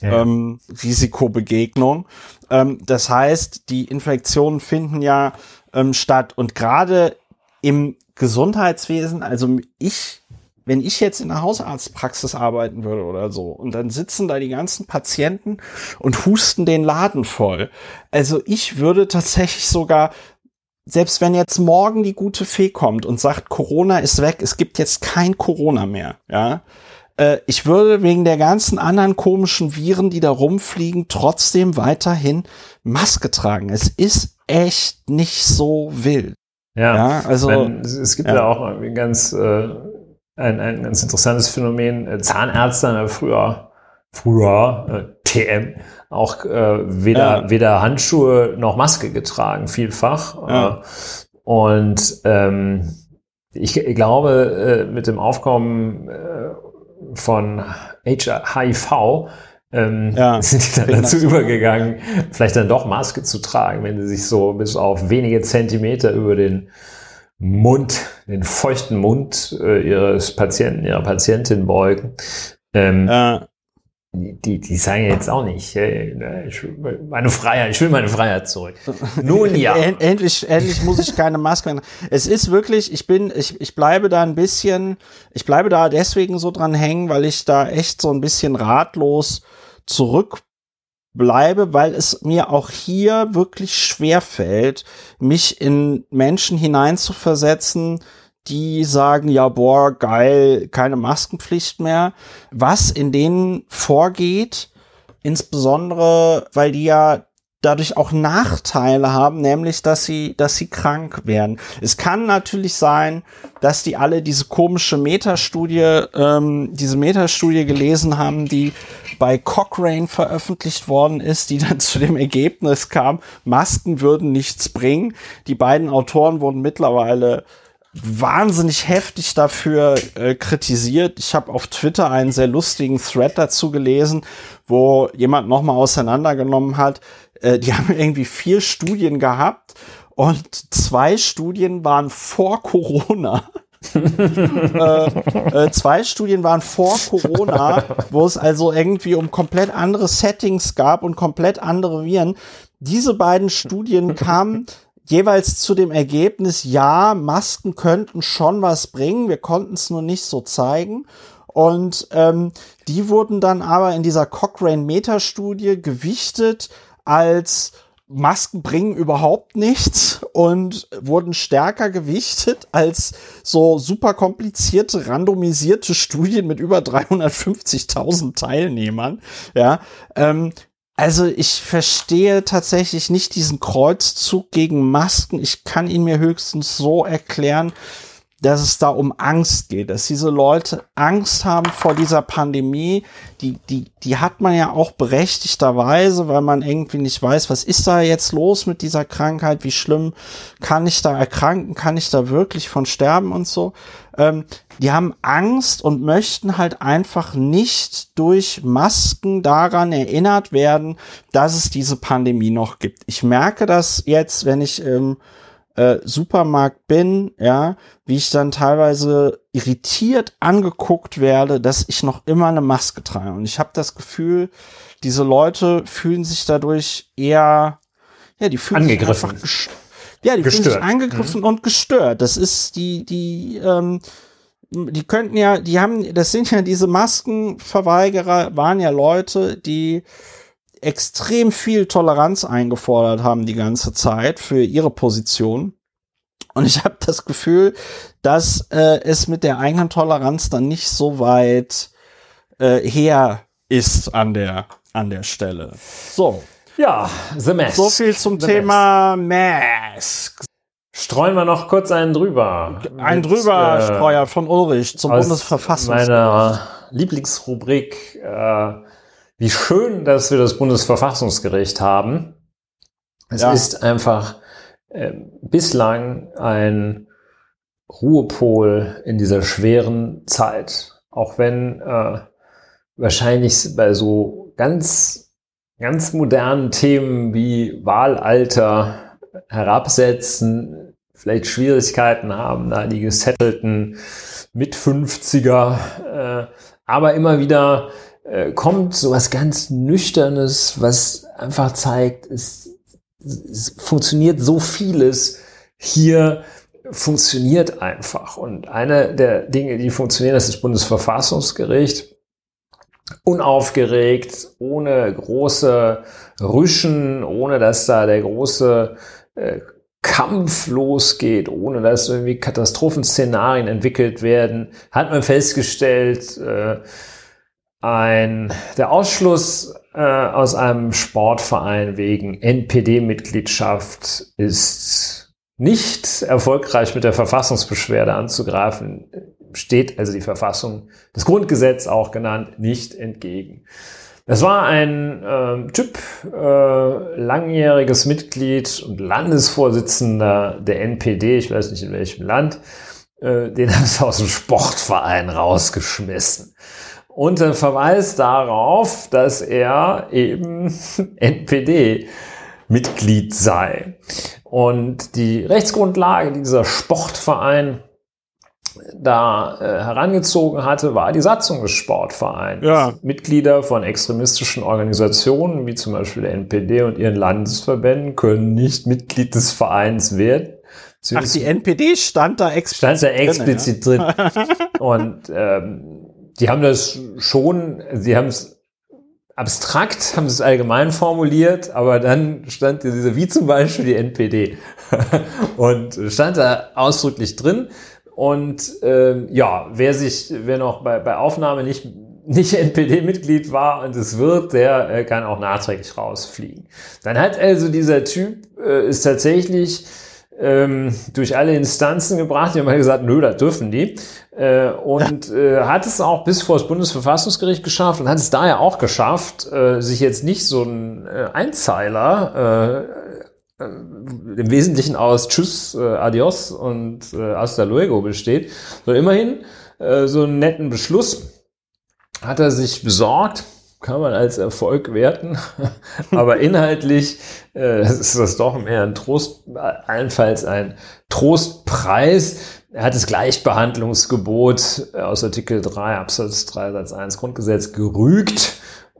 ja. ähm, Risikobegegnung. Ähm, das heißt, die Infektionen finden ja ähm, statt und gerade im Gesundheitswesen, also ich wenn ich jetzt in der Hausarztpraxis arbeiten würde oder so und dann sitzen da die ganzen Patienten und husten den Laden voll. Also ich würde tatsächlich sogar selbst wenn jetzt morgen die gute Fee kommt und sagt, Corona ist weg, es gibt jetzt kein Corona mehr, ja, äh, ich würde wegen der ganzen anderen komischen Viren, die da rumfliegen, trotzdem weiterhin Maske tragen. Es ist echt nicht so wild. Ja, ja also meine, es gibt ja, ja auch ein ganz äh, ein, ein ganz interessantes Phänomen. Äh, Zahnärzte früher früher äh, TM auch äh, weder, ja. weder Handschuhe noch Maske getragen, vielfach. Ja. Äh, und ähm, ich, glaube, äh, mit dem Aufkommen äh, von HIV ähm, ja, [LAUGHS] sind die dann dazu übergegangen, vielleicht dann doch Maske zu tragen, wenn sie sich so bis auf wenige Zentimeter über den Mund, den feuchten Mund äh, ihres Patienten, ihrer Patientin beugen. Ähm, ja die, die sagen jetzt auch nicht, ne, meine Freiheit, ich will meine Freiheit zurück. Nun ja. [LAUGHS] endlich, endlich muss ich keine Maske mehr. Es ist wirklich, ich bin, ich, ich bleibe da ein bisschen, ich bleibe da deswegen so dran hängen, weil ich da echt so ein bisschen ratlos zurückbleibe, weil es mir auch hier wirklich schwer fällt, mich in Menschen hineinzuversetzen, die sagen, ja, boah, geil, keine Maskenpflicht mehr. Was in denen vorgeht, insbesondere, weil die ja dadurch auch Nachteile haben, nämlich, dass sie, dass sie krank werden. Es kann natürlich sein, dass die alle diese komische Metastudie, ähm, diese Metastudie gelesen haben, die bei Cochrane veröffentlicht worden ist, die dann [LAUGHS] zu dem Ergebnis kam, Masken würden nichts bringen. Die beiden Autoren wurden mittlerweile wahnsinnig heftig dafür äh, kritisiert. Ich habe auf Twitter einen sehr lustigen Thread dazu gelesen, wo jemand nochmal auseinandergenommen hat. Äh, die [LAUGHS] haben irgendwie vier Studien gehabt und zwei Studien waren vor Corona. [LAUGHS] äh, äh, zwei Studien waren vor Corona, wo es also irgendwie um komplett andere Settings gab und komplett andere Viren. Diese beiden Studien kamen jeweils zu dem Ergebnis, ja, Masken könnten schon was bringen, wir konnten es nur nicht so zeigen. Und ähm, die wurden dann aber in dieser Cochrane Metastudie gewichtet als Masken bringen überhaupt nichts und wurden stärker gewichtet als so super komplizierte, randomisierte Studien mit über 350.000 Teilnehmern. Ja, ähm, also ich verstehe tatsächlich nicht diesen Kreuzzug gegen Masken. Ich kann ihn mir höchstens so erklären, dass es da um Angst geht, dass diese Leute Angst haben vor dieser Pandemie. Die, die, die hat man ja auch berechtigterweise, weil man irgendwie nicht weiß, was ist da jetzt los mit dieser Krankheit, wie schlimm kann ich da erkranken, kann ich da wirklich von sterben und so. Ähm, die haben Angst und möchten halt einfach nicht durch Masken daran erinnert werden, dass es diese Pandemie noch gibt. Ich merke das jetzt, wenn ich ähm, äh, Supermarkt bin, ja, wie ich dann teilweise irritiert angeguckt werde, dass ich noch immer eine Maske trage. Und ich habe das Gefühl, diese Leute fühlen sich dadurch eher, ja, die fühlen angegriffen. sich einfach ja, die gestört. fühlen sich angegriffen mhm. und gestört. Das ist die, die, ähm, die könnten ja, die haben, das sind ja diese Maskenverweigerer, waren ja Leute, die extrem viel Toleranz eingefordert haben die ganze Zeit für ihre Position. Und ich habe das Gefühl, dass äh, es mit der eigenen Toleranz dann nicht so weit äh, her ist an der, an der Stelle. So. Ja, The Mask. So viel zum the Thema Mask. Streuen wir noch kurz einen drüber. Ein drüber, äh, Streuer von Ulrich zum Bundesverfassungsgericht. Meiner Lieblingsrubrik äh, wie schön, dass wir das Bundesverfassungsgericht haben. Es ja. ist einfach äh, bislang ein Ruhepol in dieser schweren Zeit. Auch wenn äh, wahrscheinlich bei so ganz, ganz modernen Themen wie Wahlalter herabsetzen, vielleicht Schwierigkeiten haben, da die gesettelten mit 50er, äh, aber immer wieder äh, kommt so was ganz Nüchternes, was einfach zeigt, es, es funktioniert so vieles hier funktioniert einfach. Und eine der Dinge, die funktionieren, das ist das Bundesverfassungsgericht. Unaufgeregt, ohne große Rüschen, ohne dass da der große äh, Kampf losgeht, ohne dass irgendwie Katastrophenszenarien entwickelt werden, hat man festgestellt, äh, ein, der Ausschluss äh, aus einem Sportverein wegen NPD-Mitgliedschaft ist nicht erfolgreich mit der Verfassungsbeschwerde anzugreifen, steht also die Verfassung, das Grundgesetz auch genannt, nicht entgegen. Das war ein äh, Typ, äh, langjähriges Mitglied und Landesvorsitzender der NPD, ich weiß nicht in welchem Land, äh, den haben sie aus dem Sportverein rausgeschmissen. Unter Verweis darauf, dass er eben [LAUGHS] NPD-Mitglied sei. Und die Rechtsgrundlage dieser Sportverein da äh, herangezogen hatte, war die Satzung des Sportvereins. Ja. Mitglieder von extremistischen Organisationen, wie zum Beispiel der NPD und ihren Landesverbänden, können nicht Mitglied des Vereins werden. Ach, die NPD stand da explizit, stand da explizit drin. Ja. [LAUGHS] drin. Und ähm, die haben das schon, sie haben es abstrakt, haben es allgemein formuliert, aber dann stand diese, wie zum Beispiel die NPD. [LAUGHS] und stand da ausdrücklich drin. Und ähm, ja, wer sich, wer noch bei, bei Aufnahme nicht, nicht [LAUGHS] NPD-Mitglied war und es wird, der äh, kann auch nachträglich rausfliegen. Dann hat also dieser Typ äh, ist tatsächlich ähm, durch alle Instanzen gebracht. Die haben halt gesagt, nö, das dürfen die. Äh, und äh, hat es auch bis vor das Bundesverfassungsgericht geschafft und hat es daher auch geschafft, äh, sich jetzt nicht so ein äh, Einzeiler äh, im Wesentlichen aus Tschüss, äh, Adios und äh, Hasta luego besteht, sondern immerhin äh, so einen netten Beschluss hat er sich besorgt kann man als Erfolg werten, [LAUGHS] aber inhaltlich äh, ist das doch mehr ein Trost, allenfalls ein Trostpreis. Er hat das Gleichbehandlungsgebot aus Artikel 3 Absatz 3 Satz 1 Grundgesetz gerügt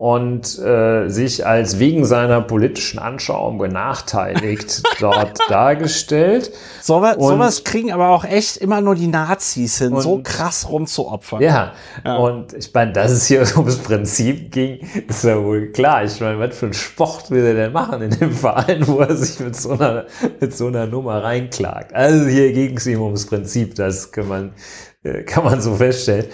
und äh, sich als wegen seiner politischen Anschauung benachteiligt [LAUGHS] dort dargestellt. So, was, sowas kriegen aber auch echt immer nur die Nazis hin, so krass rumzuopfern. Ja, ja. und ich meine, dass es hier [LAUGHS] ums Prinzip ging, ist ja wohl klar. Ich meine, was für einen Sport will er denn machen in dem Verein, wo er sich mit so einer, mit so einer Nummer reinklagt? Also hier ging es ihm ums Prinzip, das kann man, äh, kann man so feststellen.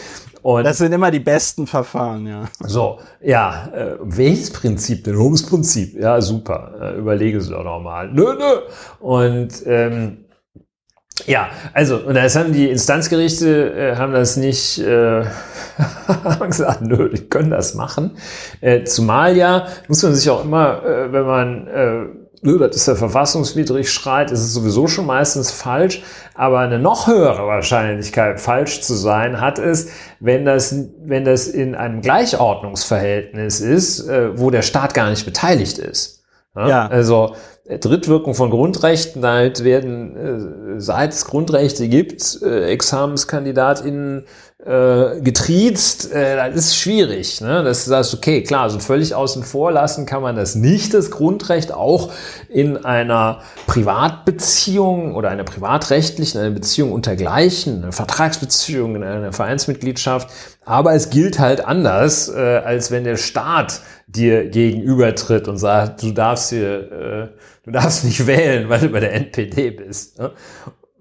Und das sind immer die besten Verfahren, ja. So, ja, äh, welches Prinzip denn? Ums Prinzip. Ja, super. Äh, überlege Sie doch nochmal. Nö, nö. Und ähm, ja, also, und das haben die Instanzgerichte, äh, haben das nicht äh, [LAUGHS] haben gesagt, nö, die können das machen. Äh, zumal ja, muss man sich auch immer, äh, wenn man äh, das ist ja verfassungswidrig schreit, ist es sowieso schon meistens falsch. Aber eine noch höhere Wahrscheinlichkeit, falsch zu sein, hat es, wenn das, wenn das in einem Gleichordnungsverhältnis ist, äh, wo der Staat gar nicht beteiligt ist. Ja? ja. Also Drittwirkung von Grundrechten, damit werden, äh, seit es Grundrechte gibt, äh, ExamenskandidatInnen äh, getriezt, äh, das ist schwierig. Ne? Das heißt, okay, klar, so völlig außen vor lassen kann man das nicht, das Grundrecht, auch in einer Privatbeziehung oder einer privatrechtlichen, einer Beziehung untergleichen, eine Vertragsbeziehung, in einer Vereinsmitgliedschaft. Aber es gilt halt anders, äh, als wenn der Staat dir gegenübertritt und sagt, du darfst hier, äh, du darfst nicht wählen, weil du bei der NPD bist. Ne?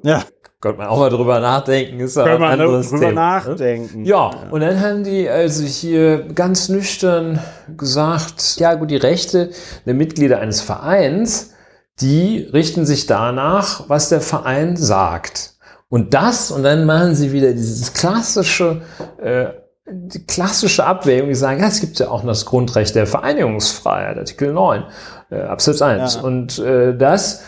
Ja. Könnte man auch mal drüber nachdenken, ist aber ein anderes drüber Thema. Ne? nachdenken. Ja, ja, und dann haben die also hier ganz nüchtern gesagt, ja gut, die Rechte der Mitglieder eines Vereins, die richten sich danach, was der Verein sagt. Und das, und dann machen sie wieder dieses klassische, äh, die klassische Abwägung, die sagen, ja, es gibt ja auch das Grundrecht der Vereinigungsfreiheit, Artikel 9, äh, Absatz 1. Ja. Und äh, das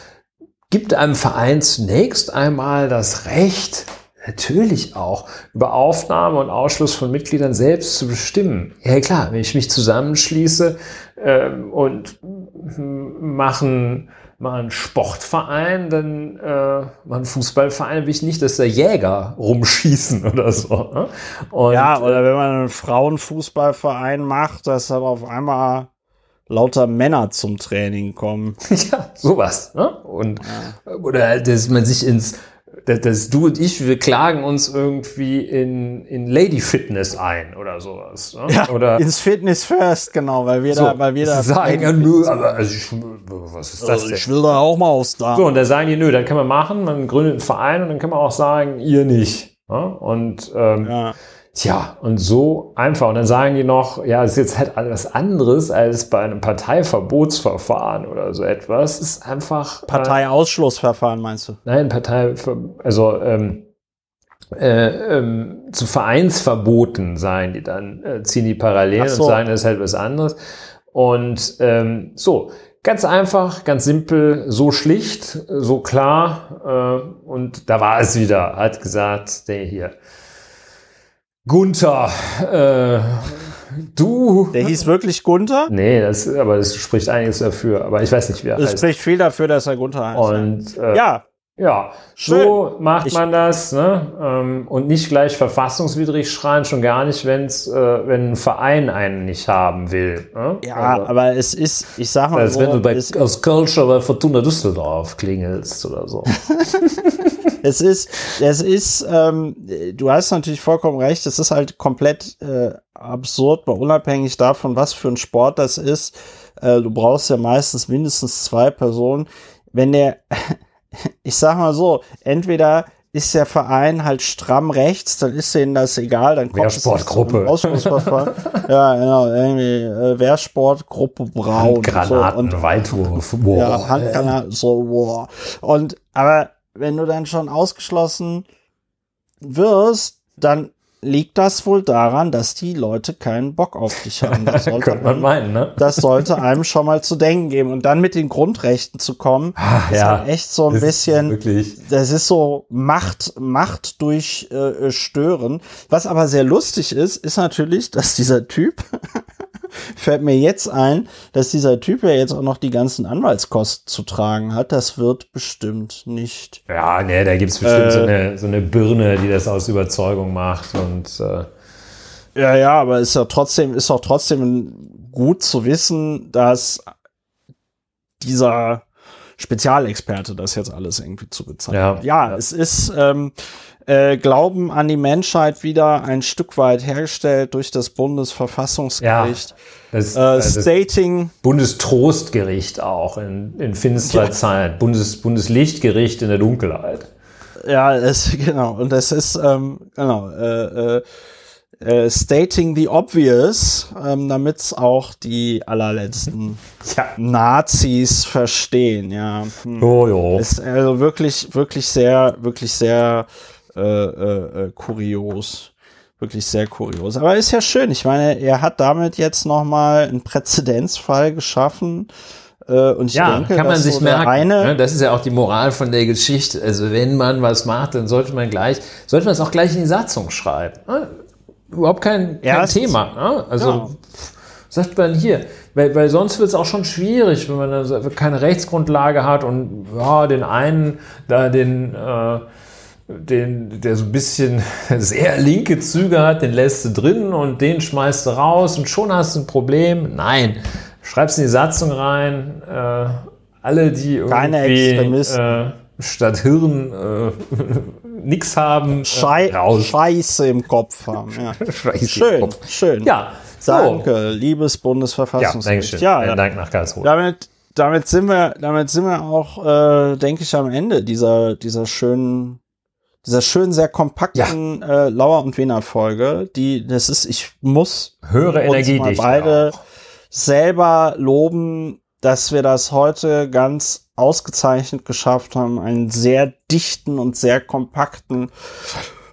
gibt einem Verein zunächst einmal das Recht, natürlich auch über Aufnahme und Ausschluss von Mitgliedern selbst zu bestimmen. Ja klar, wenn ich mich zusammenschließe ähm, und machen mal einen Sportverein, dann äh, mal einen Fußballverein will ich nicht, dass da Jäger rumschießen [LAUGHS] oder so. Ne? Und, ja, oder wenn man einen Frauenfußballverein macht, dass dann auf einmal lauter Männer zum Training kommen. [LAUGHS] ja, sowas. Ne? Und ja. oder dass man sich ins dass, dass du und ich, wir klagen uns irgendwie in, in Lady Fitness ein oder sowas. Ne? Ja, oder ins Fitness First, genau, weil wir so, da, weil wir da sagen, ja, nö, aber also ich, was ist das also denn? Ich will da auch mal aus da. So, und da sagen die, nö, dann kann man machen, man gründet einen Verein und dann kann man auch sagen, ihr nicht. Ne? Und ähm, ja. Tja, und so einfach. Und dann sagen die noch, ja, es ist jetzt halt alles anderes als bei einem Parteiverbotsverfahren oder so etwas. Es ist einfach. Äh, Parteiausschlussverfahren meinst du? Nein, Partei, also ähm, äh, ähm, zu Vereinsverboten sein, die dann äh, ziehen die Parallelen so. und sagen, das ist halt was anderes. Und ähm, so, ganz einfach, ganz simpel, so schlicht, so klar. Äh, und da war es wieder, hat gesagt, der hier Gunther, äh, du. Der hieß wirklich Gunther? Nee, das, aber das spricht einiges dafür. Aber ich weiß nicht, wie er das heißt. Es spricht viel dafür, dass er Gunther heißt. Und, äh, ja. Ja, Schön. so macht ich, man das, ne? Ähm, und nicht gleich verfassungswidrig schreien, schon gar nicht, wenn's, äh, wenn ein Verein einen nicht haben will. Ne? Ja, also, aber es ist, ich sag mal, als so, wenn du bei, aus Kölsch bei Fortuna Düsseldorf klingelst oder so. [LAUGHS] es ist, es ist, ähm, du hast natürlich vollkommen recht, es ist halt komplett äh, absurd, mal unabhängig davon, was für ein Sport das ist. Äh, du brauchst ja meistens mindestens zwei Personen. Wenn der, [LAUGHS] ich sag mal so, entweder ist der Verein halt stramm rechts, dann ist denen das egal, dann kommt Wehrsportgruppe. [LAUGHS] ja, genau, irgendwie äh, Wehrsportgruppe Braun. Handgranaten, so, und, Weitwurf. Wow. Ja, Handgranaten, so, wow. Und, aber wenn du dann schon ausgeschlossen wirst, dann liegt das wohl daran, dass die Leute keinen Bock auf dich [LAUGHS] haben. Das sollte, man meinen, ne? das sollte einem schon mal zu denken geben. Und dann mit den Grundrechten zu kommen, Ach, ist ja, halt echt so ein bisschen, das ist so Macht, Macht durch äh, Stören. Was aber sehr lustig ist, ist natürlich, dass dieser Typ [LAUGHS] fällt mir jetzt ein, dass dieser Typ ja jetzt auch noch die ganzen Anwaltskosten zu tragen hat. Das wird bestimmt nicht. Ja, nee, da gibt's bestimmt äh, so, eine, so eine Birne, die das aus Überzeugung macht und äh ja, ja, aber ist ja trotzdem, ist auch trotzdem gut zu wissen, dass dieser Spezialexperte das jetzt alles irgendwie zu bezahlen. Ja, ja, ja, es ist ähm, äh, Glauben an die Menschheit wieder ein Stück weit hergestellt durch das Bundesverfassungsgericht. Ja, das, äh, stating Bundestrostgericht auch in, in finsterer ja. Zeit, Bundes, Bundeslichtgericht in der Dunkelheit. Ja, es, [LAUGHS] genau. Und das ist ähm, genau. Äh, äh, äh, stating the obvious, ähm, damit es auch die allerletzten [LAUGHS] ja. Nazis verstehen, ja. Hm. Oh, jo. Ist also wirklich, wirklich sehr, wirklich sehr äh, äh, äh, kurios. Wirklich sehr kurios. Aber ist ja schön. Ich meine, er hat damit jetzt nochmal einen Präzedenzfall geschaffen. Äh, und ich ja, denke, kann man sich so merken. Eine ne? das ist ja auch die Moral von der Geschichte. Also wenn man was macht, dann sollte man gleich, sollte man es auch gleich in die Satzung schreiben. Ne? überhaupt kein, kein ja, Thema. Ne? Also ja. sagt man hier, weil, weil sonst wird es auch schon schwierig, wenn man also keine Rechtsgrundlage hat und ja, den einen da den äh, den, der so ein bisschen [LAUGHS] sehr linke Züge hat, den lässt du drin und den schmeißt du raus und schon hast du ein Problem. Nein, schreibst in die Satzung rein, äh, alle, die irgendwie äh, statt Hirn äh, [LAUGHS] nix haben. Äh, Schei raus. Scheiße im Kopf haben. Ja. [LAUGHS] Schön, Kopf. schön. Ja. Danke, liebes Bundesverfassungsgericht. Ja, ja, Dank nach Karlsruhe. Damit, damit sind wir, damit sind wir auch, äh, denke ich, am Ende dieser, dieser schönen, dieser schönen, sehr kompakten ja. äh, Lauer und Wiener Folge. Die, das ist, ich muss höhere Energie mal beide auch. selber loben, dass wir das heute ganz ausgezeichnet geschafft haben, einen sehr dichten und sehr kompakten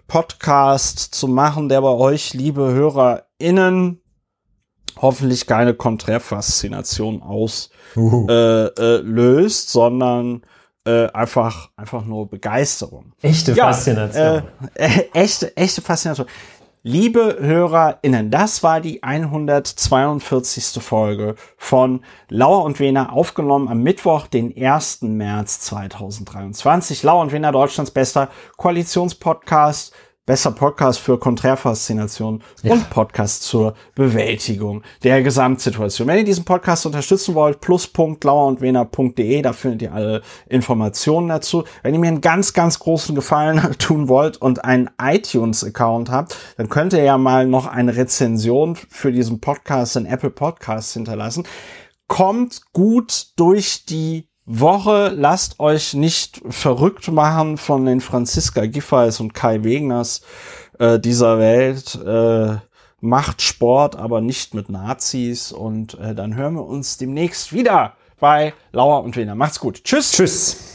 Podcast zu machen, der bei euch, liebe HörerInnen, hoffentlich keine Konträrfaszination auslöst, äh, äh, sondern äh, einfach, einfach nur Begeisterung. Echte ja, Faszination. Äh, echte, echte Faszination. Liebe HörerInnen, das war die 142. Folge von Lauer und Wiener, aufgenommen am Mittwoch, den 1. März 2023. Lauer und Wiener, Deutschlands bester Koalitionspodcast besser Podcast für Konträrfaszination ja. und Podcast zur Bewältigung der Gesamtsituation. Wenn ihr diesen Podcast unterstützen wollt, plus.lauerundwener.de, da findet ihr alle Informationen dazu. Wenn ihr mir einen ganz, ganz großen Gefallen [LAUGHS] tun wollt und einen iTunes-Account habt, dann könnt ihr ja mal noch eine Rezension für diesen Podcast in Apple Podcasts hinterlassen. Kommt gut durch die Woche. Lasst euch nicht verrückt machen von den Franziska Giffey's und Kai Wegners äh, dieser Welt. Äh, macht Sport, aber nicht mit Nazis. Und äh, dann hören wir uns demnächst wieder bei Lauer und Wiener. Macht's gut. Tschüss. Tschüss.